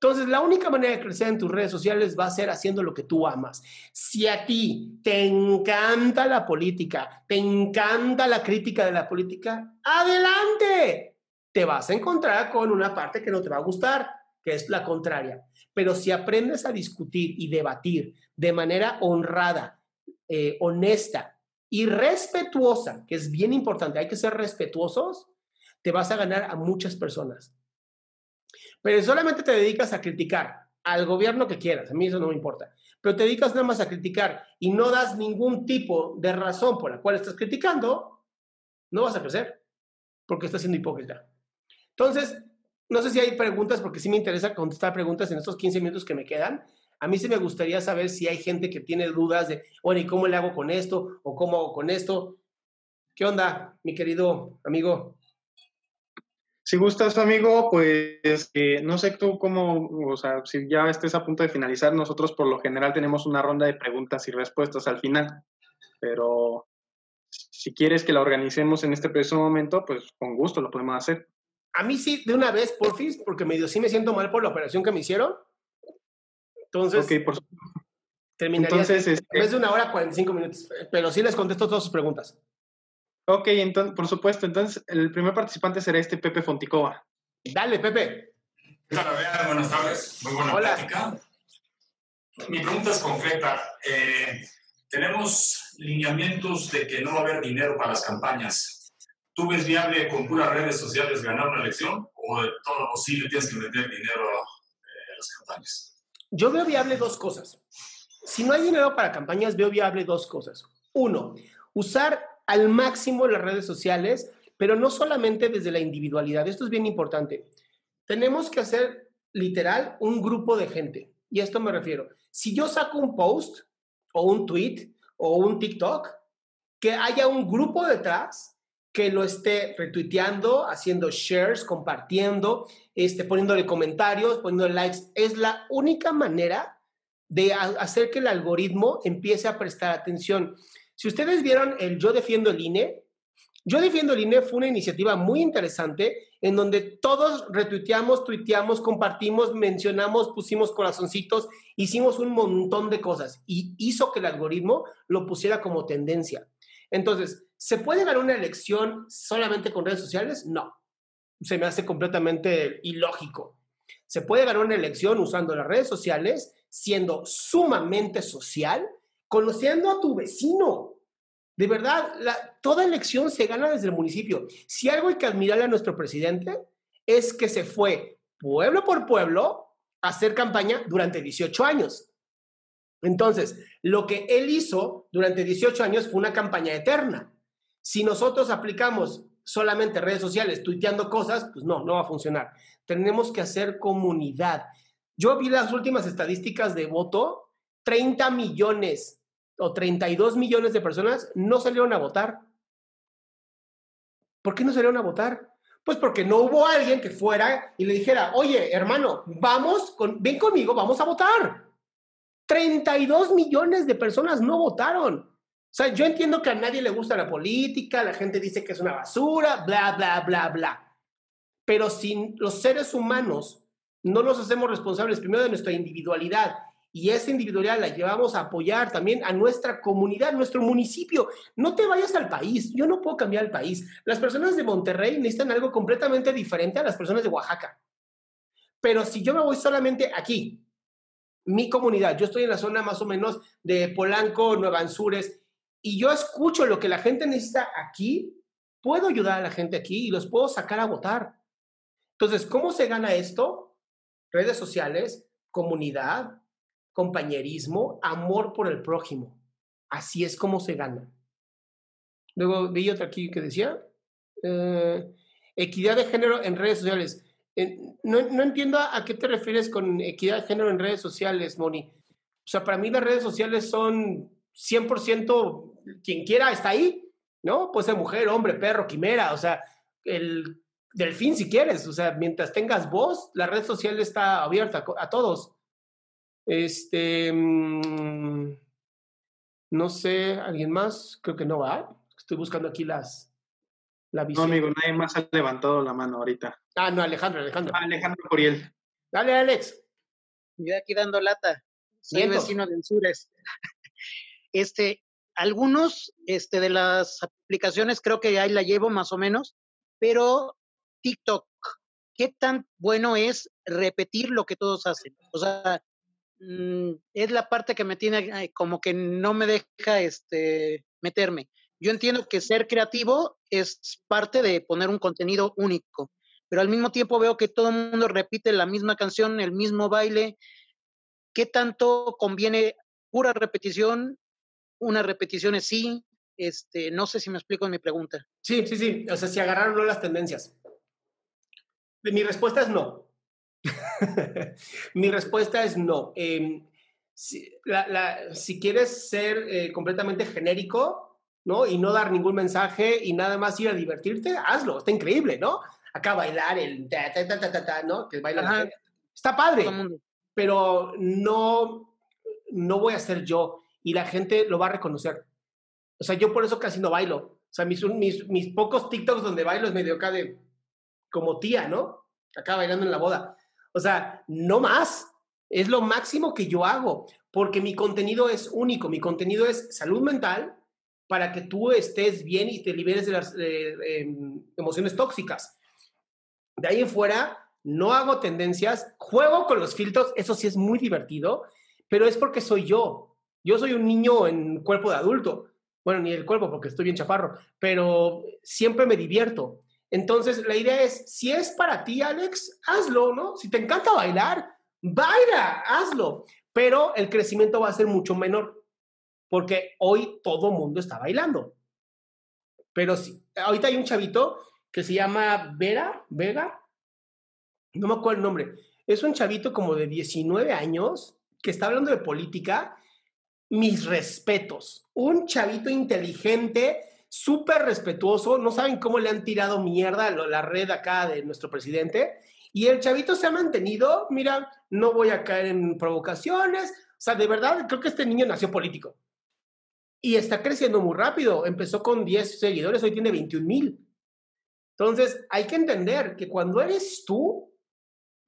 Entonces, la única manera de crecer en tus redes sociales va a ser haciendo lo que tú amas. Si a ti te encanta la política, te encanta la crítica de la política, adelante te vas a encontrar con una parte que no te va a gustar, que es la contraria. Pero si aprendes a discutir y debatir de manera honrada, eh, honesta y respetuosa, que es bien importante, hay que ser respetuosos, te vas a ganar a muchas personas. Pero solamente te dedicas a criticar al gobierno que quieras, a mí eso no me importa, pero te dedicas nada más a criticar y no das ningún tipo de razón por la cual estás criticando, no vas a crecer, porque estás siendo hipócrita. Entonces, no sé si hay preguntas, porque sí me interesa contestar preguntas en estos 15 minutos que me quedan. A mí sí me gustaría saber si hay gente que tiene dudas de, bueno, ¿y cómo le hago con esto? ¿O cómo hago con esto? ¿Qué onda, mi querido amigo? Si gustas, amigo, pues eh, no sé tú cómo, o sea, si ya estés a punto de finalizar, nosotros por lo general tenemos una ronda de preguntas y respuestas al final, pero si quieres que la organicemos en este preciso momento, pues con gusto lo podemos hacer. A mí sí, de una vez, porfis, porque medio sí me siento mal por la operación que me hicieron. Entonces, okay, por terminaría entonces, en este vez de una hora 45 minutos, pero sí les contesto todas sus preguntas. Ok, entonces, por supuesto. Entonces, el primer participante será este Pepe Fonticova. Dale, Pepe. Hola, buenas tardes. Muy buena Hola. plática. Mi pregunta es concreta. Eh, tenemos lineamientos de que no va a haber dinero para las campañas. ¿Tú ves viable con puras redes sociales ganar una elección o de todo lo posible tienes que meter dinero eh, a las campañas? Yo veo viable dos cosas. Si no hay dinero para campañas, veo viable dos cosas. Uno, usar al máximo las redes sociales, pero no solamente desde la individualidad. Esto es bien importante. Tenemos que hacer literal un grupo de gente. Y a esto me refiero. Si yo saco un post o un tweet o un TikTok, que haya un grupo detrás que lo esté retuiteando, haciendo shares, compartiendo, este, poniéndole comentarios, poniéndole likes. Es la única manera de hacer que el algoritmo empiece a prestar atención. Si ustedes vieron el Yo Defiendo el INE, Yo Defiendo el INE fue una iniciativa muy interesante en donde todos retuiteamos, tuiteamos, compartimos, mencionamos, pusimos corazoncitos, hicimos un montón de cosas y hizo que el algoritmo lo pusiera como tendencia. Entonces, ¿se puede ganar una elección solamente con redes sociales? No. Se me hace completamente ilógico. Se puede ganar una elección usando las redes sociales, siendo sumamente social, conociendo a tu vecino. De verdad, toda elección se gana desde el municipio. Si algo hay que admirarle a nuestro presidente es que se fue pueblo por pueblo a hacer campaña durante 18 años. Entonces, lo que él hizo durante 18 años fue una campaña eterna. Si nosotros aplicamos solamente redes sociales tuiteando cosas, pues no, no va a funcionar. Tenemos que hacer comunidad. Yo vi las últimas estadísticas de voto, 30 millones o 32 millones de personas no salieron a votar. ¿Por qué no salieron a votar? Pues porque no hubo alguien que fuera y le dijera, oye, hermano, vamos, ven conmigo, vamos a votar. 32 millones de personas no votaron. O sea, yo entiendo que a nadie le gusta la política, la gente dice que es una basura, bla, bla, bla, bla. Pero si los seres humanos no nos hacemos responsables primero de nuestra individualidad y esa individualidad la llevamos a apoyar también a nuestra comunidad, nuestro municipio. No te vayas al país, yo no puedo cambiar el país. Las personas de Monterrey necesitan algo completamente diferente a las personas de Oaxaca. Pero si yo me voy solamente aquí, mi comunidad. Yo estoy en la zona más o menos de Polanco, Nueva Anzures, y yo escucho lo que la gente necesita aquí, puedo ayudar a la gente aquí y los puedo sacar a votar. Entonces, ¿cómo se gana esto? Redes sociales, comunidad, compañerismo, amor por el prójimo. Así es como se gana. Luego vi otra aquí que decía, eh, equidad de género en redes sociales. No, no, entiendo a qué te refieres con equidad de género en redes sociales, Moni. O sea, para mí las redes sociales son 100% quien quiera está ahí, ¿no? Puede ser mujer, hombre, perro, quimera, o sea, el delfín si quieres, o sea, mientras tengas voz, la red social está abierta a, todos. Este, mm, no sé, ¿alguien más? Creo que no va. Estoy buscando aquí las, la No, amigo, nadie más ha levantado la mano ahorita. Ah, no, Alejandro, Alejandro. Alejandro Coriel. Dale, Alex. Yo aquí dando lata. Soy vecino de Ensures. Este, algunos este, de las aplicaciones creo que ahí la llevo más o menos, pero TikTok, ¿qué tan bueno es repetir lo que todos hacen? O sea, mm, es la parte que me tiene como que no me deja este, meterme yo entiendo que ser creativo es parte de poner un contenido único, pero al mismo tiempo veo que todo el mundo repite la misma canción, el mismo baile. ¿Qué tanto conviene pura repetición? Una repetición es sí. Este, no sé si me explico en mi pregunta. Sí, sí, sí. O sea, si agarraron las tendencias. Mi respuesta es no. mi respuesta es no. Em, si, si, quieres ser eh, completamente genérico, ¿no? Y no dar ningún mensaje y nada más ir a divertirte, hazlo, está increíble, ¿no? Acá bailar el ta, ta, ta, ta, ta, ¿no? Que baila la. Está padre, pero no, no voy a ser yo y la gente lo va a reconocer. O sea, yo por eso casi no bailo. O sea, mis, mis, mis pocos TikToks donde bailo es medio acá de como tía, ¿no? Acá bailando en la boda. O sea, no más. Es lo máximo que yo hago, porque mi contenido es único. Mi contenido es salud mental, para que tú estés bien y te liberes de las em, emociones tóxicas. De ahí en fuera, no hago tendencias, juego con los filtros, eso sí es muy divertido, pero es porque soy yo. Yo soy un niño en cuerpo de adulto. Bueno, ni el cuerpo porque estoy bien chaparro, pero siempre me divierto. Entonces, la idea es, si es para ti, Alex, hazlo, ¿no? Si te encanta bailar, baila, hazlo, pero el crecimiento va a ser mucho menor porque hoy todo mundo está bailando. Pero sí, ahorita hay un chavito que se llama Vera, Vega, no me acuerdo el nombre. Es un chavito como de 19 años que está hablando de política. Mis respetos. Un chavito inteligente, súper respetuoso. No saben cómo le han tirado mierda a la red acá de nuestro presidente. Y el chavito se ha mantenido, mira, no voy a caer en provocaciones. O sea, de verdad, creo que este niño nació político. Y está creciendo muy rápido. Empezó con 10 seguidores, hoy tiene 21 mil. Entonces, hay que entender que cuando eres tú,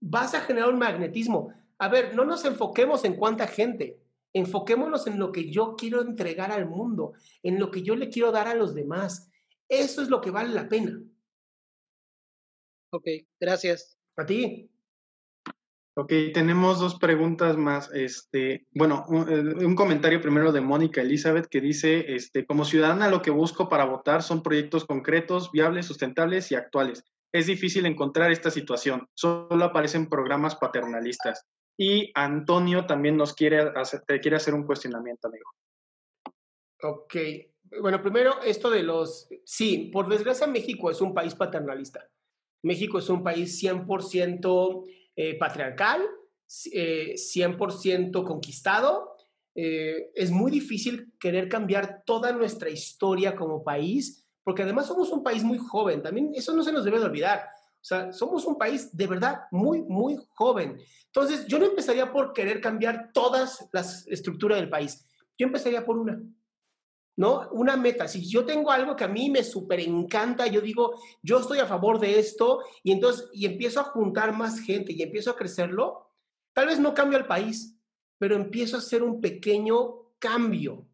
vas a generar un magnetismo. A ver, no nos enfoquemos en cuánta gente, enfoquémonos en lo que yo quiero entregar al mundo, en lo que yo le quiero dar a los demás. Eso es lo que vale la pena. Ok, gracias. A ti. Ok, tenemos dos preguntas más. Este, bueno, eh, un, comentario primero de Mónica Elizabeth que dice, este, como ciudadana lo que busco para votar son proyectos concretos, viables, sustentables y actuales. Es difícil encontrar esta situación, solo aparecen programas paternalistas. Y Antonio también nos quiere hacer, te quiere hacer un cuestionamiento, amigo. Ok, bueno, primero esto de los, sí, por desgracia México es un país paternalista. México es un país 100% eh, patriarcal, 100% eh, conquistado. Eh, es muy difícil querer cambiar toda nuestra historia como país, porque además somos un país muy joven, también eso no se nos debe de olvidar. O sea, somos un país de verdad muy, muy joven. Entonces, yo no empezaría por querer cambiar todas las estructuras del país. Yo empezaría por una. ¿no? Una meta. Si yo tengo algo que a mí me súper encanta, yo digo, yo estoy a favor de esto y entonces, y empiezo a juntar más gente y empiezo a crecerlo, tal vez no cambio el país, pero empiezo a hacer un pequeño cambio,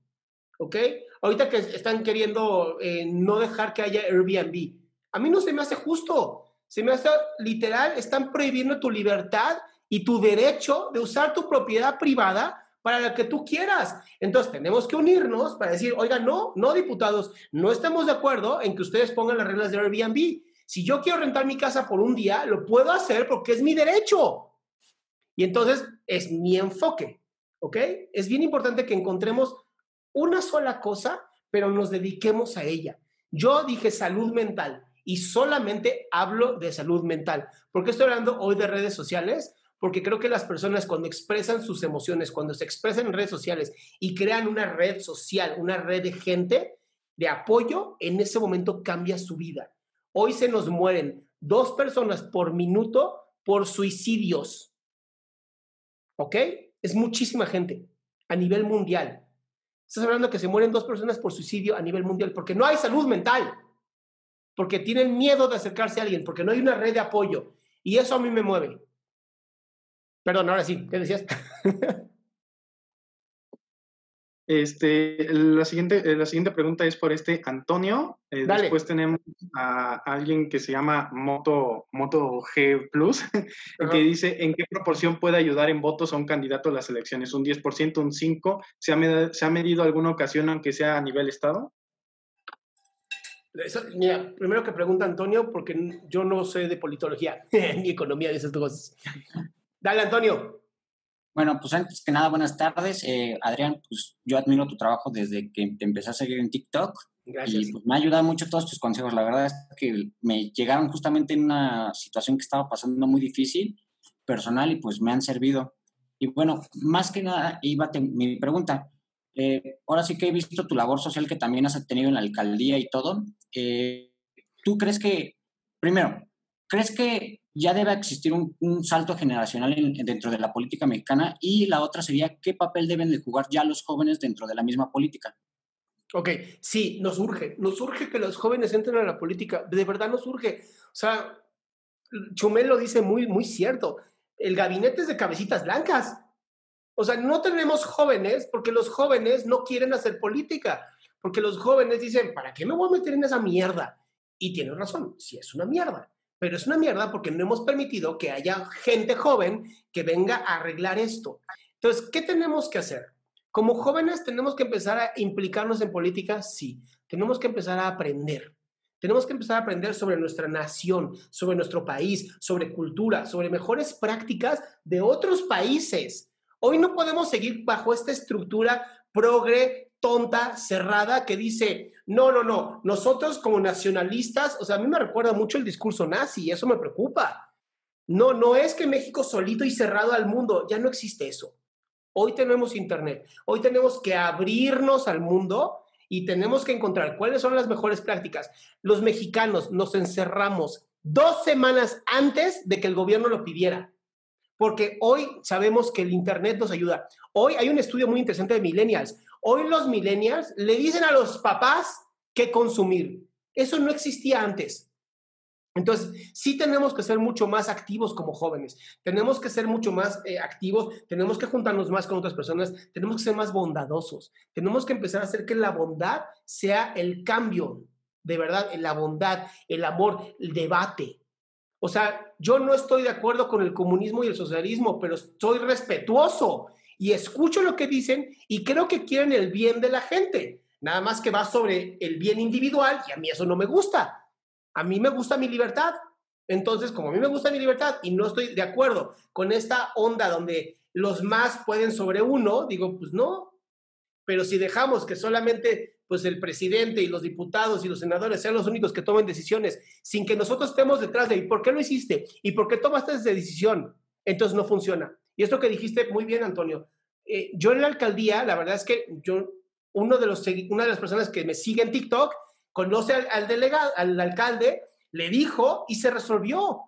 ¿ok? Ahorita que están queriendo eh, no dejar que haya Airbnb, a mí no se me hace justo, se me hace literal, están prohibiendo tu libertad y tu derecho de usar tu propiedad privada para la que tú quieras. Entonces tenemos que unirnos para decir, oiga, no, no, diputados, no estamos de acuerdo en que ustedes pongan las reglas de Airbnb. Si yo quiero rentar mi casa por un día, lo puedo hacer porque es mi derecho. Y entonces es mi enfoque, ¿ok? Es bien importante que encontremos una sola cosa, pero nos dediquemos a ella. Yo dije salud mental y solamente hablo de salud mental. ¿Por qué estoy hablando hoy de redes sociales? porque creo que las personas cuando expresan sus emociones, cuando se expresan en redes sociales y crean una red social, una red de gente de apoyo, en ese momento cambia su vida. Hoy se nos mueren dos personas por minuto por suicidios. ¿Ok? Es muchísima gente a nivel mundial. Estás hablando que se mueren dos personas por suicidio a nivel mundial porque no hay salud mental, porque tienen miedo de acercarse a alguien, porque no hay una red de apoyo. Y eso a mí me mueve. Perdón, ahora sí, ¿qué decías? Este, la siguiente, eh, la siguiente pregunta es por este Antonio. Eh, después tenemos a alguien que se llama Moto, Moto G Plus, que dice en qué proporción puede ayudar en votos a un candidato a las elecciones. ¿Un 10%, un 5%? ¿Se ha, ¿Se ha medido alguna ocasión, aunque sea a nivel estado? Mira, primero que pregunta Antonio, porque yo no sé de politología ni economía de esas cosas. Dale, Antonio. Bueno, pues antes que nada, buenas tardes. Eh, Adrián, pues yo admiro tu trabajo desde que te empecé a seguir en TikTok. Gracias. Y pues me ha ayudado mucho todos tus consejos. La verdad es que me llegaron justamente en una situación que estaba pasando muy difícil, personal, y pues me han servido. Y bueno, más que nada, iba mi pregunta. Eh, ahora sí que he visto tu labor social que también has tenido en la alcaldía y todo. Eh, ¿Tú crees que, primero, crees que ya debe existir un, salto generacional dentro de la política mexicana y la otra sería qué papel deben de jugar ya los jóvenes dentro de la misma política. Ok, sí, nos urge, nos urge que los jóvenes entren a la política, de verdad nos urge. O sea, Chumel lo dice muy, muy cierto, el gabinete es de cabecitas blancas. O sea, no tenemos jóvenes porque los jóvenes no quieren hacer política, porque los jóvenes dicen, ¿para qué me voy a meter en esa mierda? Y tienen razón, si es una mierda pero es una mierda porque no hemos permitido que haya gente joven que venga a arreglar esto. Entonces, ¿qué tenemos que hacer? Como jóvenes tenemos que empezar a implicarnos en política, sí. Tenemos que empezar a aprender. Tenemos que empezar a aprender sobre nuestra nación, sobre nuestro país, sobre cultura, sobre mejores prácticas de otros países. Hoy no podemos seguir bajo esta estructura progre, tonta, cerrada, que dice, no, no, no, nosotros como nacionalistas, o sea, a mí me recuerda mucho el discurso nazi y eso me preocupa. No, no es que México solito y cerrado al mundo, ya no existe eso. Hoy tenemos Internet, hoy tenemos que abrirnos al mundo y tenemos que encontrar cuáles son las mejores prácticas. Los mexicanos nos encerramos dos semanas antes de que el gobierno lo pidiera, porque hoy sabemos que el Internet nos ayuda. Hoy hay un estudio muy interesante de millennials. Hoy los millennials le dicen a los papás qué consumir. Eso no existía antes. Entonces, sí tenemos que ser mucho más activos como jóvenes, tenemos que ser mucho más eh, activos, tenemos que juntarnos más con otras personas, tenemos que ser más bondadosos, tenemos que empezar a hacer que la bondad sea el cambio, de verdad, la bondad, el amor, el debate. O sea, yo no estoy de acuerdo con el comunismo y el socialismo, pero soy respetuoso y escucho lo que dicen y creo que quieren el bien de la gente. Nada más que va sobre el bien individual y a mí eso no me gusta. A mí me gusta mi libertad. Entonces, como a mí me gusta mi libertad y no estoy de acuerdo con esta onda donde los más pueden sobre uno, digo, pues no. Pero si dejamos que solamente pues el presidente y los diputados y los senadores sean los únicos que tomen decisiones sin que nosotros estemos detrás de, ¿y por qué lo hiciste? ¿Y por qué tomaste esa decisión? Entonces no funciona. Y esto que dijiste muy bien, Antonio. Eh, yo en la alcaldía, la verdad es que yo, uno de los, una de las personas que me sigue en TikTok, conoce al, delegado, al alcalde, le dijo y se resolvió.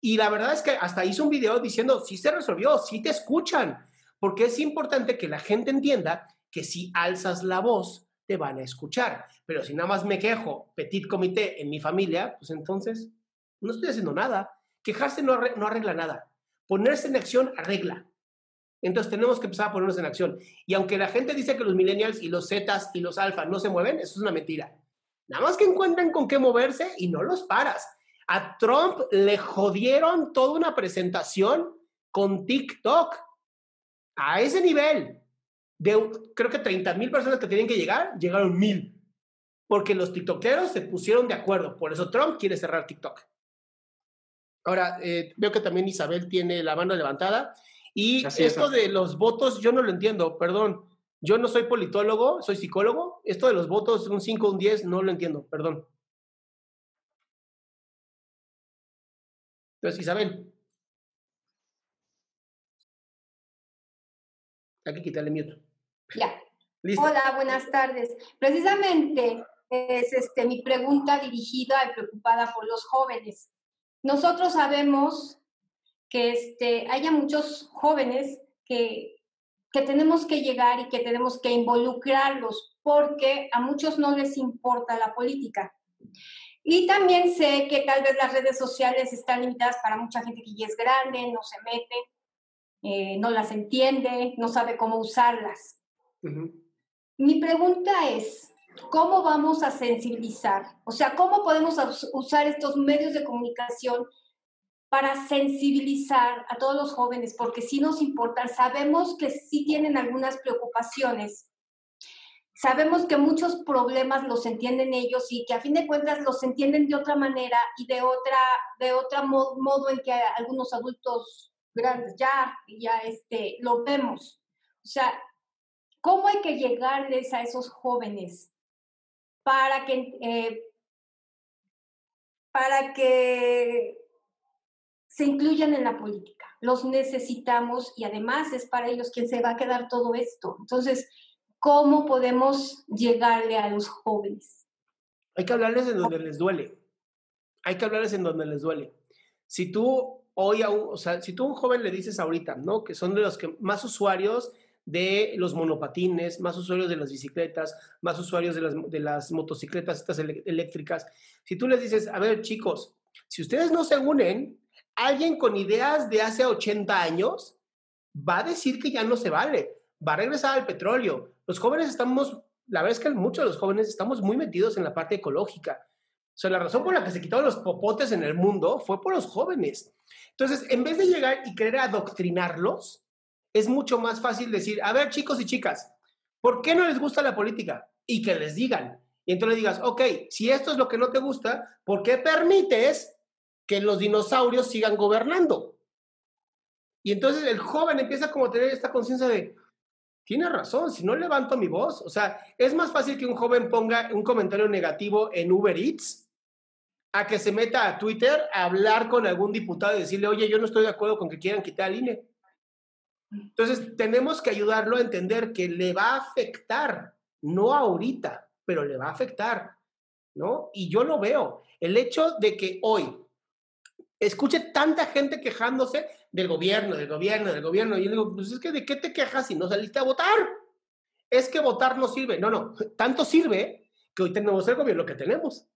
Y la verdad es que hasta hizo un video diciendo, sí se resolvió, sí te escuchan, porque es importante que la gente entienda que si alzas la voz, te van a escuchar. Pero si nada más me quejo, petit comité en mi familia, pues entonces no estoy haciendo nada. Quejarse no, no arregla nada. Ponerse en acción arregla. Entonces tenemos que empezar a ponernos en acción. Y aunque la gente dice que los millennials y los zetas y los alfa no se mueven, eso es una mentira. Nada más que encuentran con qué moverse y no los paras. A Trump le jodieron toda una presentación con TikTok. A ese nivel. De creo que 30 mil personas que tenían que llegar, llegaron mil. Porque los TikTokeros se pusieron de acuerdo. Por eso Trump quiere cerrar TikTok. Ahora, eh, veo que también Isabel tiene la mano levantada. Y esto de los votos, yo no lo entiendo, perdón. Yo no soy politólogo, soy psicólogo. Esto de los votos, un 5 un 10, no lo entiendo, perdón. Entonces, Isabel. Hay que quitarle miedo. Ya. Hola, buenas tardes. Precisamente es este, mi pregunta dirigida y preocupada por los jóvenes. Nosotros sabemos que este, haya muchos jóvenes que que tenemos que llegar y que tenemos que involucrarlos porque a muchos no les importa la política. Y también sé que tal vez las redes sociales están limitadas para mucha gente que ya es grande, no se mete, eh, no las entiende, no sabe cómo usarlas. Mi pregunta es, ¿cómo vamos a sensibilizar? O sea, ¿cómo podemos usar estos medios de comunicación para sensibilizar a todos los jóvenes, porque sí nos importan, sabemos que sí tienen algunas preocupaciones, sabemos que muchos problemas los entienden ellos y que a fin de cuentas los entienden de otra manera y de otra, de otra modo, en que algunos adultos grandes ya, ya este, lo vemos. O sea, ¿cómo hay que llegarles a esos jóvenes para que, eh, para que se incluyan en la política. Los necesitamos y además es para ellos quien se va a quedar todo esto. Entonces, ¿cómo podemos llegarle a los jóvenes? Hay que hablarles en donde les duele. Hay que hablarles en donde les duele. Si tú hoy a un, o sea, si tú a un joven le dices ahorita, ¿no? Que son de los que más usuarios de los monopatines, más usuarios de las bicicletas, más usuarios de las, de las motocicletas estas eléctricas. Si tú les dices, a ver, chicos, si ustedes no se unen, alguien con ideas de hace 80 años va a decir que ya no se vale, va a regresar al petróleo. Los jóvenes estamos, la verdad es que muchos de los jóvenes estamos muy metidos en la parte ecológica. O sea, la razón por la que se quitaron los popotes en el mundo fue por los jóvenes. Entonces, en vez de llegar y querer adoctrinarlos, es mucho más fácil decir, a ver, chicos y chicas, ¿por qué no les gusta la política? Y que les digan. Y entonces digas, ok, si esto es lo que no te gusta, ¿por qué permites que los dinosaurios sigan gobernando. Y entonces el joven empieza como a tener esta conciencia de, tiene razón, si no levanto mi voz, o sea, es más fácil que un joven ponga un comentario negativo en Uber Eats a que se meta a Twitter a hablar con algún diputado y decirle, oye, yo no estoy de acuerdo con que quieran quitar al INE. Entonces, tenemos que ayudarlo a entender que le va a afectar, no ahorita, pero le va a afectar, ¿no? Y yo lo veo. El hecho de que hoy escuche tanta gente quejándose del gobierno, del gobierno, del gobierno, y yo digo, pues es que ¿de qué te quejas si no saliste a votar? Es que votar no sirve. No, no, tanto sirve que hoy tenemos el gobierno que tenemos.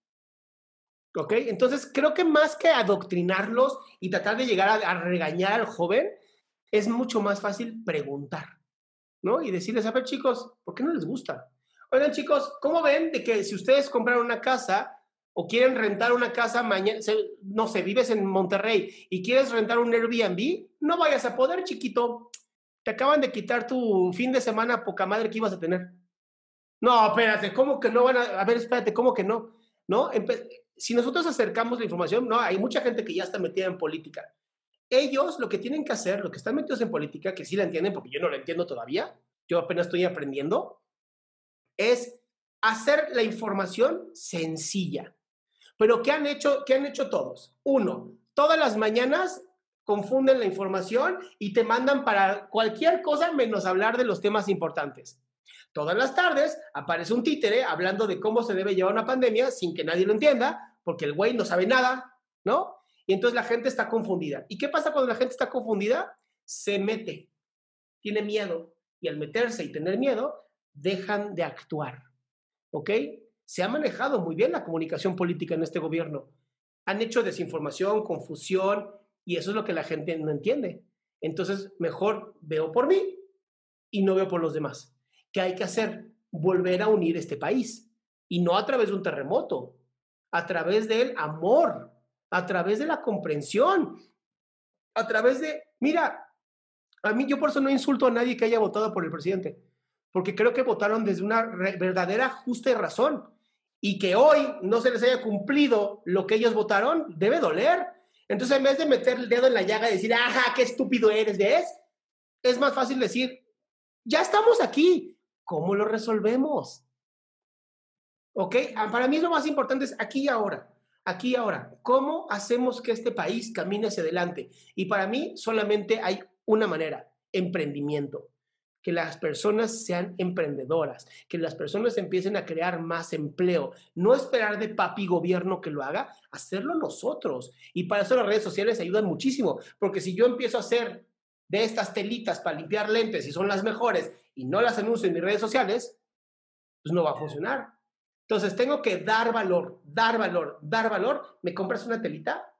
¿Ok? Entonces, creo que más que adoctrinarlos y tratar de llegar a, regañar al joven, es mucho más fácil preguntar, ¿no? Y decirles, a ver, chicos, ¿por qué no les gusta? Oigan, chicos, ¿cómo ven de que si ustedes compraron una casa o quieren rentar una casa mañana, no sé, vives en Monterrey y quieres rentar un Airbnb, no vayas a poder, chiquito. Te acaban de quitar tu fin de semana poca madre que ibas a tener. No, espérate, ¿cómo que no van a...? A ver, espérate, ¿cómo que no? ¿No? si nosotros acercamos la información, no, hay mucha gente que ya está metida en política. Ellos lo que tienen que hacer, lo que están metidos en política, que sí la entienden porque yo no la entiendo todavía, yo apenas estoy aprendiendo, es hacer la información sencilla. Pero ¿qué han hecho, qué han hecho todos? Uno, todas las mañanas confunden la información y te mandan para cualquier cosa menos hablar de los temas importantes. Todas las tardes aparece un títere hablando de cómo se debe llevar una pandemia sin que nadie lo entienda, porque el güey no sabe nada, ¿no? Y entonces la gente está confundida. ¿Y qué pasa cuando la gente está confundida? Se mete, tiene miedo. Y al meterse y tener miedo, dejan de actuar. ¿Ok? Se ha manejado muy bien la comunicación política en este gobierno. Han hecho desinformación, confusión, y eso es lo que la gente no entiende. Entonces, mejor veo por mí y no veo por los demás. ¿Qué hay que hacer? Volver a unir este país. Y no a través de un terremoto, a través del amor, a través de la comprensión, a través de, mira, a mí yo por eso no insulto a nadie que haya votado por el presidente, porque creo que votaron desde una verdadera justa razón y que hoy no se les haya cumplido lo que ellos votaron, debe doler. Entonces, en vez de meter el dedo en la llaga y decir, ajá, qué estúpido eres, ¿ves? Es más fácil decir, ya estamos aquí, ¿Cómo lo resolvemos? ¿Ok? Ah, para mí lo más importante es aquí y ahora. Aquí ahora. ¿Cómo hacemos que este país camine hacia adelante? Y para mí solamente hay una manera, emprendimiento. Que las personas sean emprendedoras, que las personas empiecen a crear más empleo. No esperar de papi gobierno que lo haga, hacerlo nosotros. Y para eso las redes sociales ayudan muchísimo, porque si yo empiezo a hacer de estas telitas para limpiar lentes y son las mejores y no las anuncio en mis redes sociales, pues no va a funcionar. Entonces tengo que dar valor, dar valor, dar valor. ¿Me compras una telita?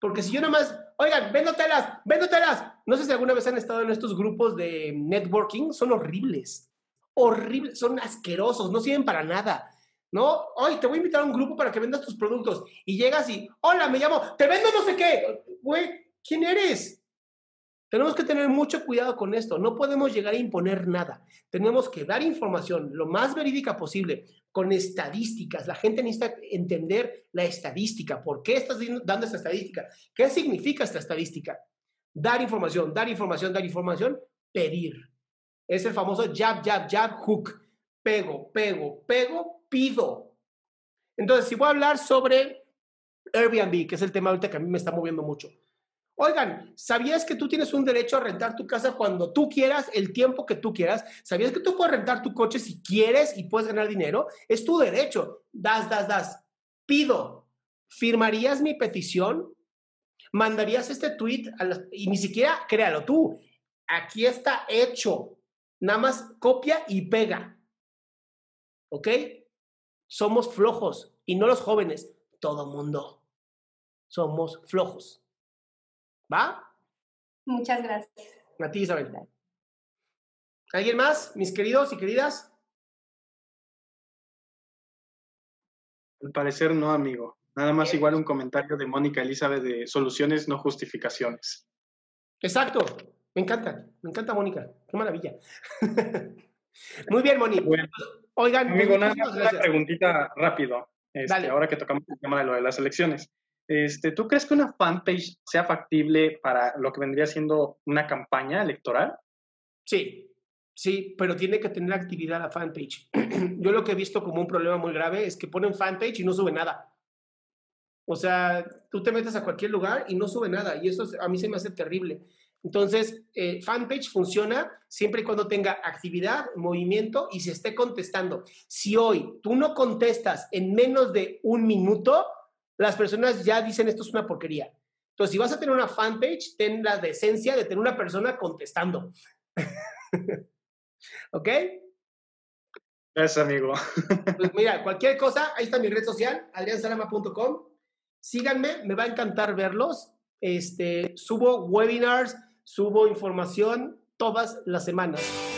Porque si yo nada más, oigan, vendo telas, vendo telas. No sé si alguna vez han estado en estos grupos de networking, son horribles, horribles, son asquerosos, no sirven para nada. ¿no? Hoy te voy a invitar a un grupo para que vendas tus productos y llegas y, hola, me llamo, te vendo no sé qué. Güey, ¿quién eres? Tenemos que tener mucho cuidado con esto. No podemos llegar a imponer nada. Tenemos que dar información lo más verídica posible, con estadísticas. La gente necesita entender la estadística. ¿Por qué estás dando esta estadística? ¿Qué significa esta estadística? Dar información, dar información, dar información, pedir. Es el famoso jab, jab, jab, hook. Pego, pego, pego, pido. Entonces, si voy a hablar sobre Airbnb, que es el tema ahorita que a mí me está moviendo mucho. Oigan, ¿sabías que tú tienes un derecho a rentar tu casa cuando tú quieras, el tiempo que tú quieras? ¿Sabías que tú puedes rentar tu coche si quieres y puedes ganar dinero? Es tu derecho. Das, das, das. Pido. ¿Firmarías mi petición? ¿Mandarías este tweet? y ni siquiera créalo tú. Aquí está hecho. Nada más copia y pega. ¿Ok? Somos flojos y no los jóvenes. Todo mundo. Somos flojos. ¿Va? Muchas gracias. A ti, Isabel. ¿Alguien más, mis queridos y queridas? Al parecer no, amigo. Nada más igual un comentario de Mónica Elizabeth de soluciones, no justificaciones. Exacto. Me encanta. Me encanta Mónica. Qué maravilla. Muy bien, Mónica. Oigan, amigo, una, preguntita rápido. Este, ahora que tocamos el tema de lo de las elecciones. Este, ¿Tú crees que una fanpage sea factible para lo que vendría siendo una campaña electoral? Sí, sí, pero tiene que tener actividad la fanpage. Yo lo que he visto como un problema muy grave es que ponen fanpage y no sube nada. O sea, tú te metes a cualquier lugar y no sube nada y eso a mí se me hace terrible. Entonces, eh, fanpage funciona siempre y cuando tenga actividad, movimiento y se esté contestando. Si hoy tú no contestas en menos de un minuto, las personas ya dicen esto es una porquería. Entonces, si vas a tener una fanpage, ten la decencia de tener una persona contestando. ¿Ok? Gracias, amigo. pues mira, cualquier cosa, ahí está mi red social, adriansalama.com. Síganme, me va a encantar verlos. Este, subo webinars, subo información todas las semanas.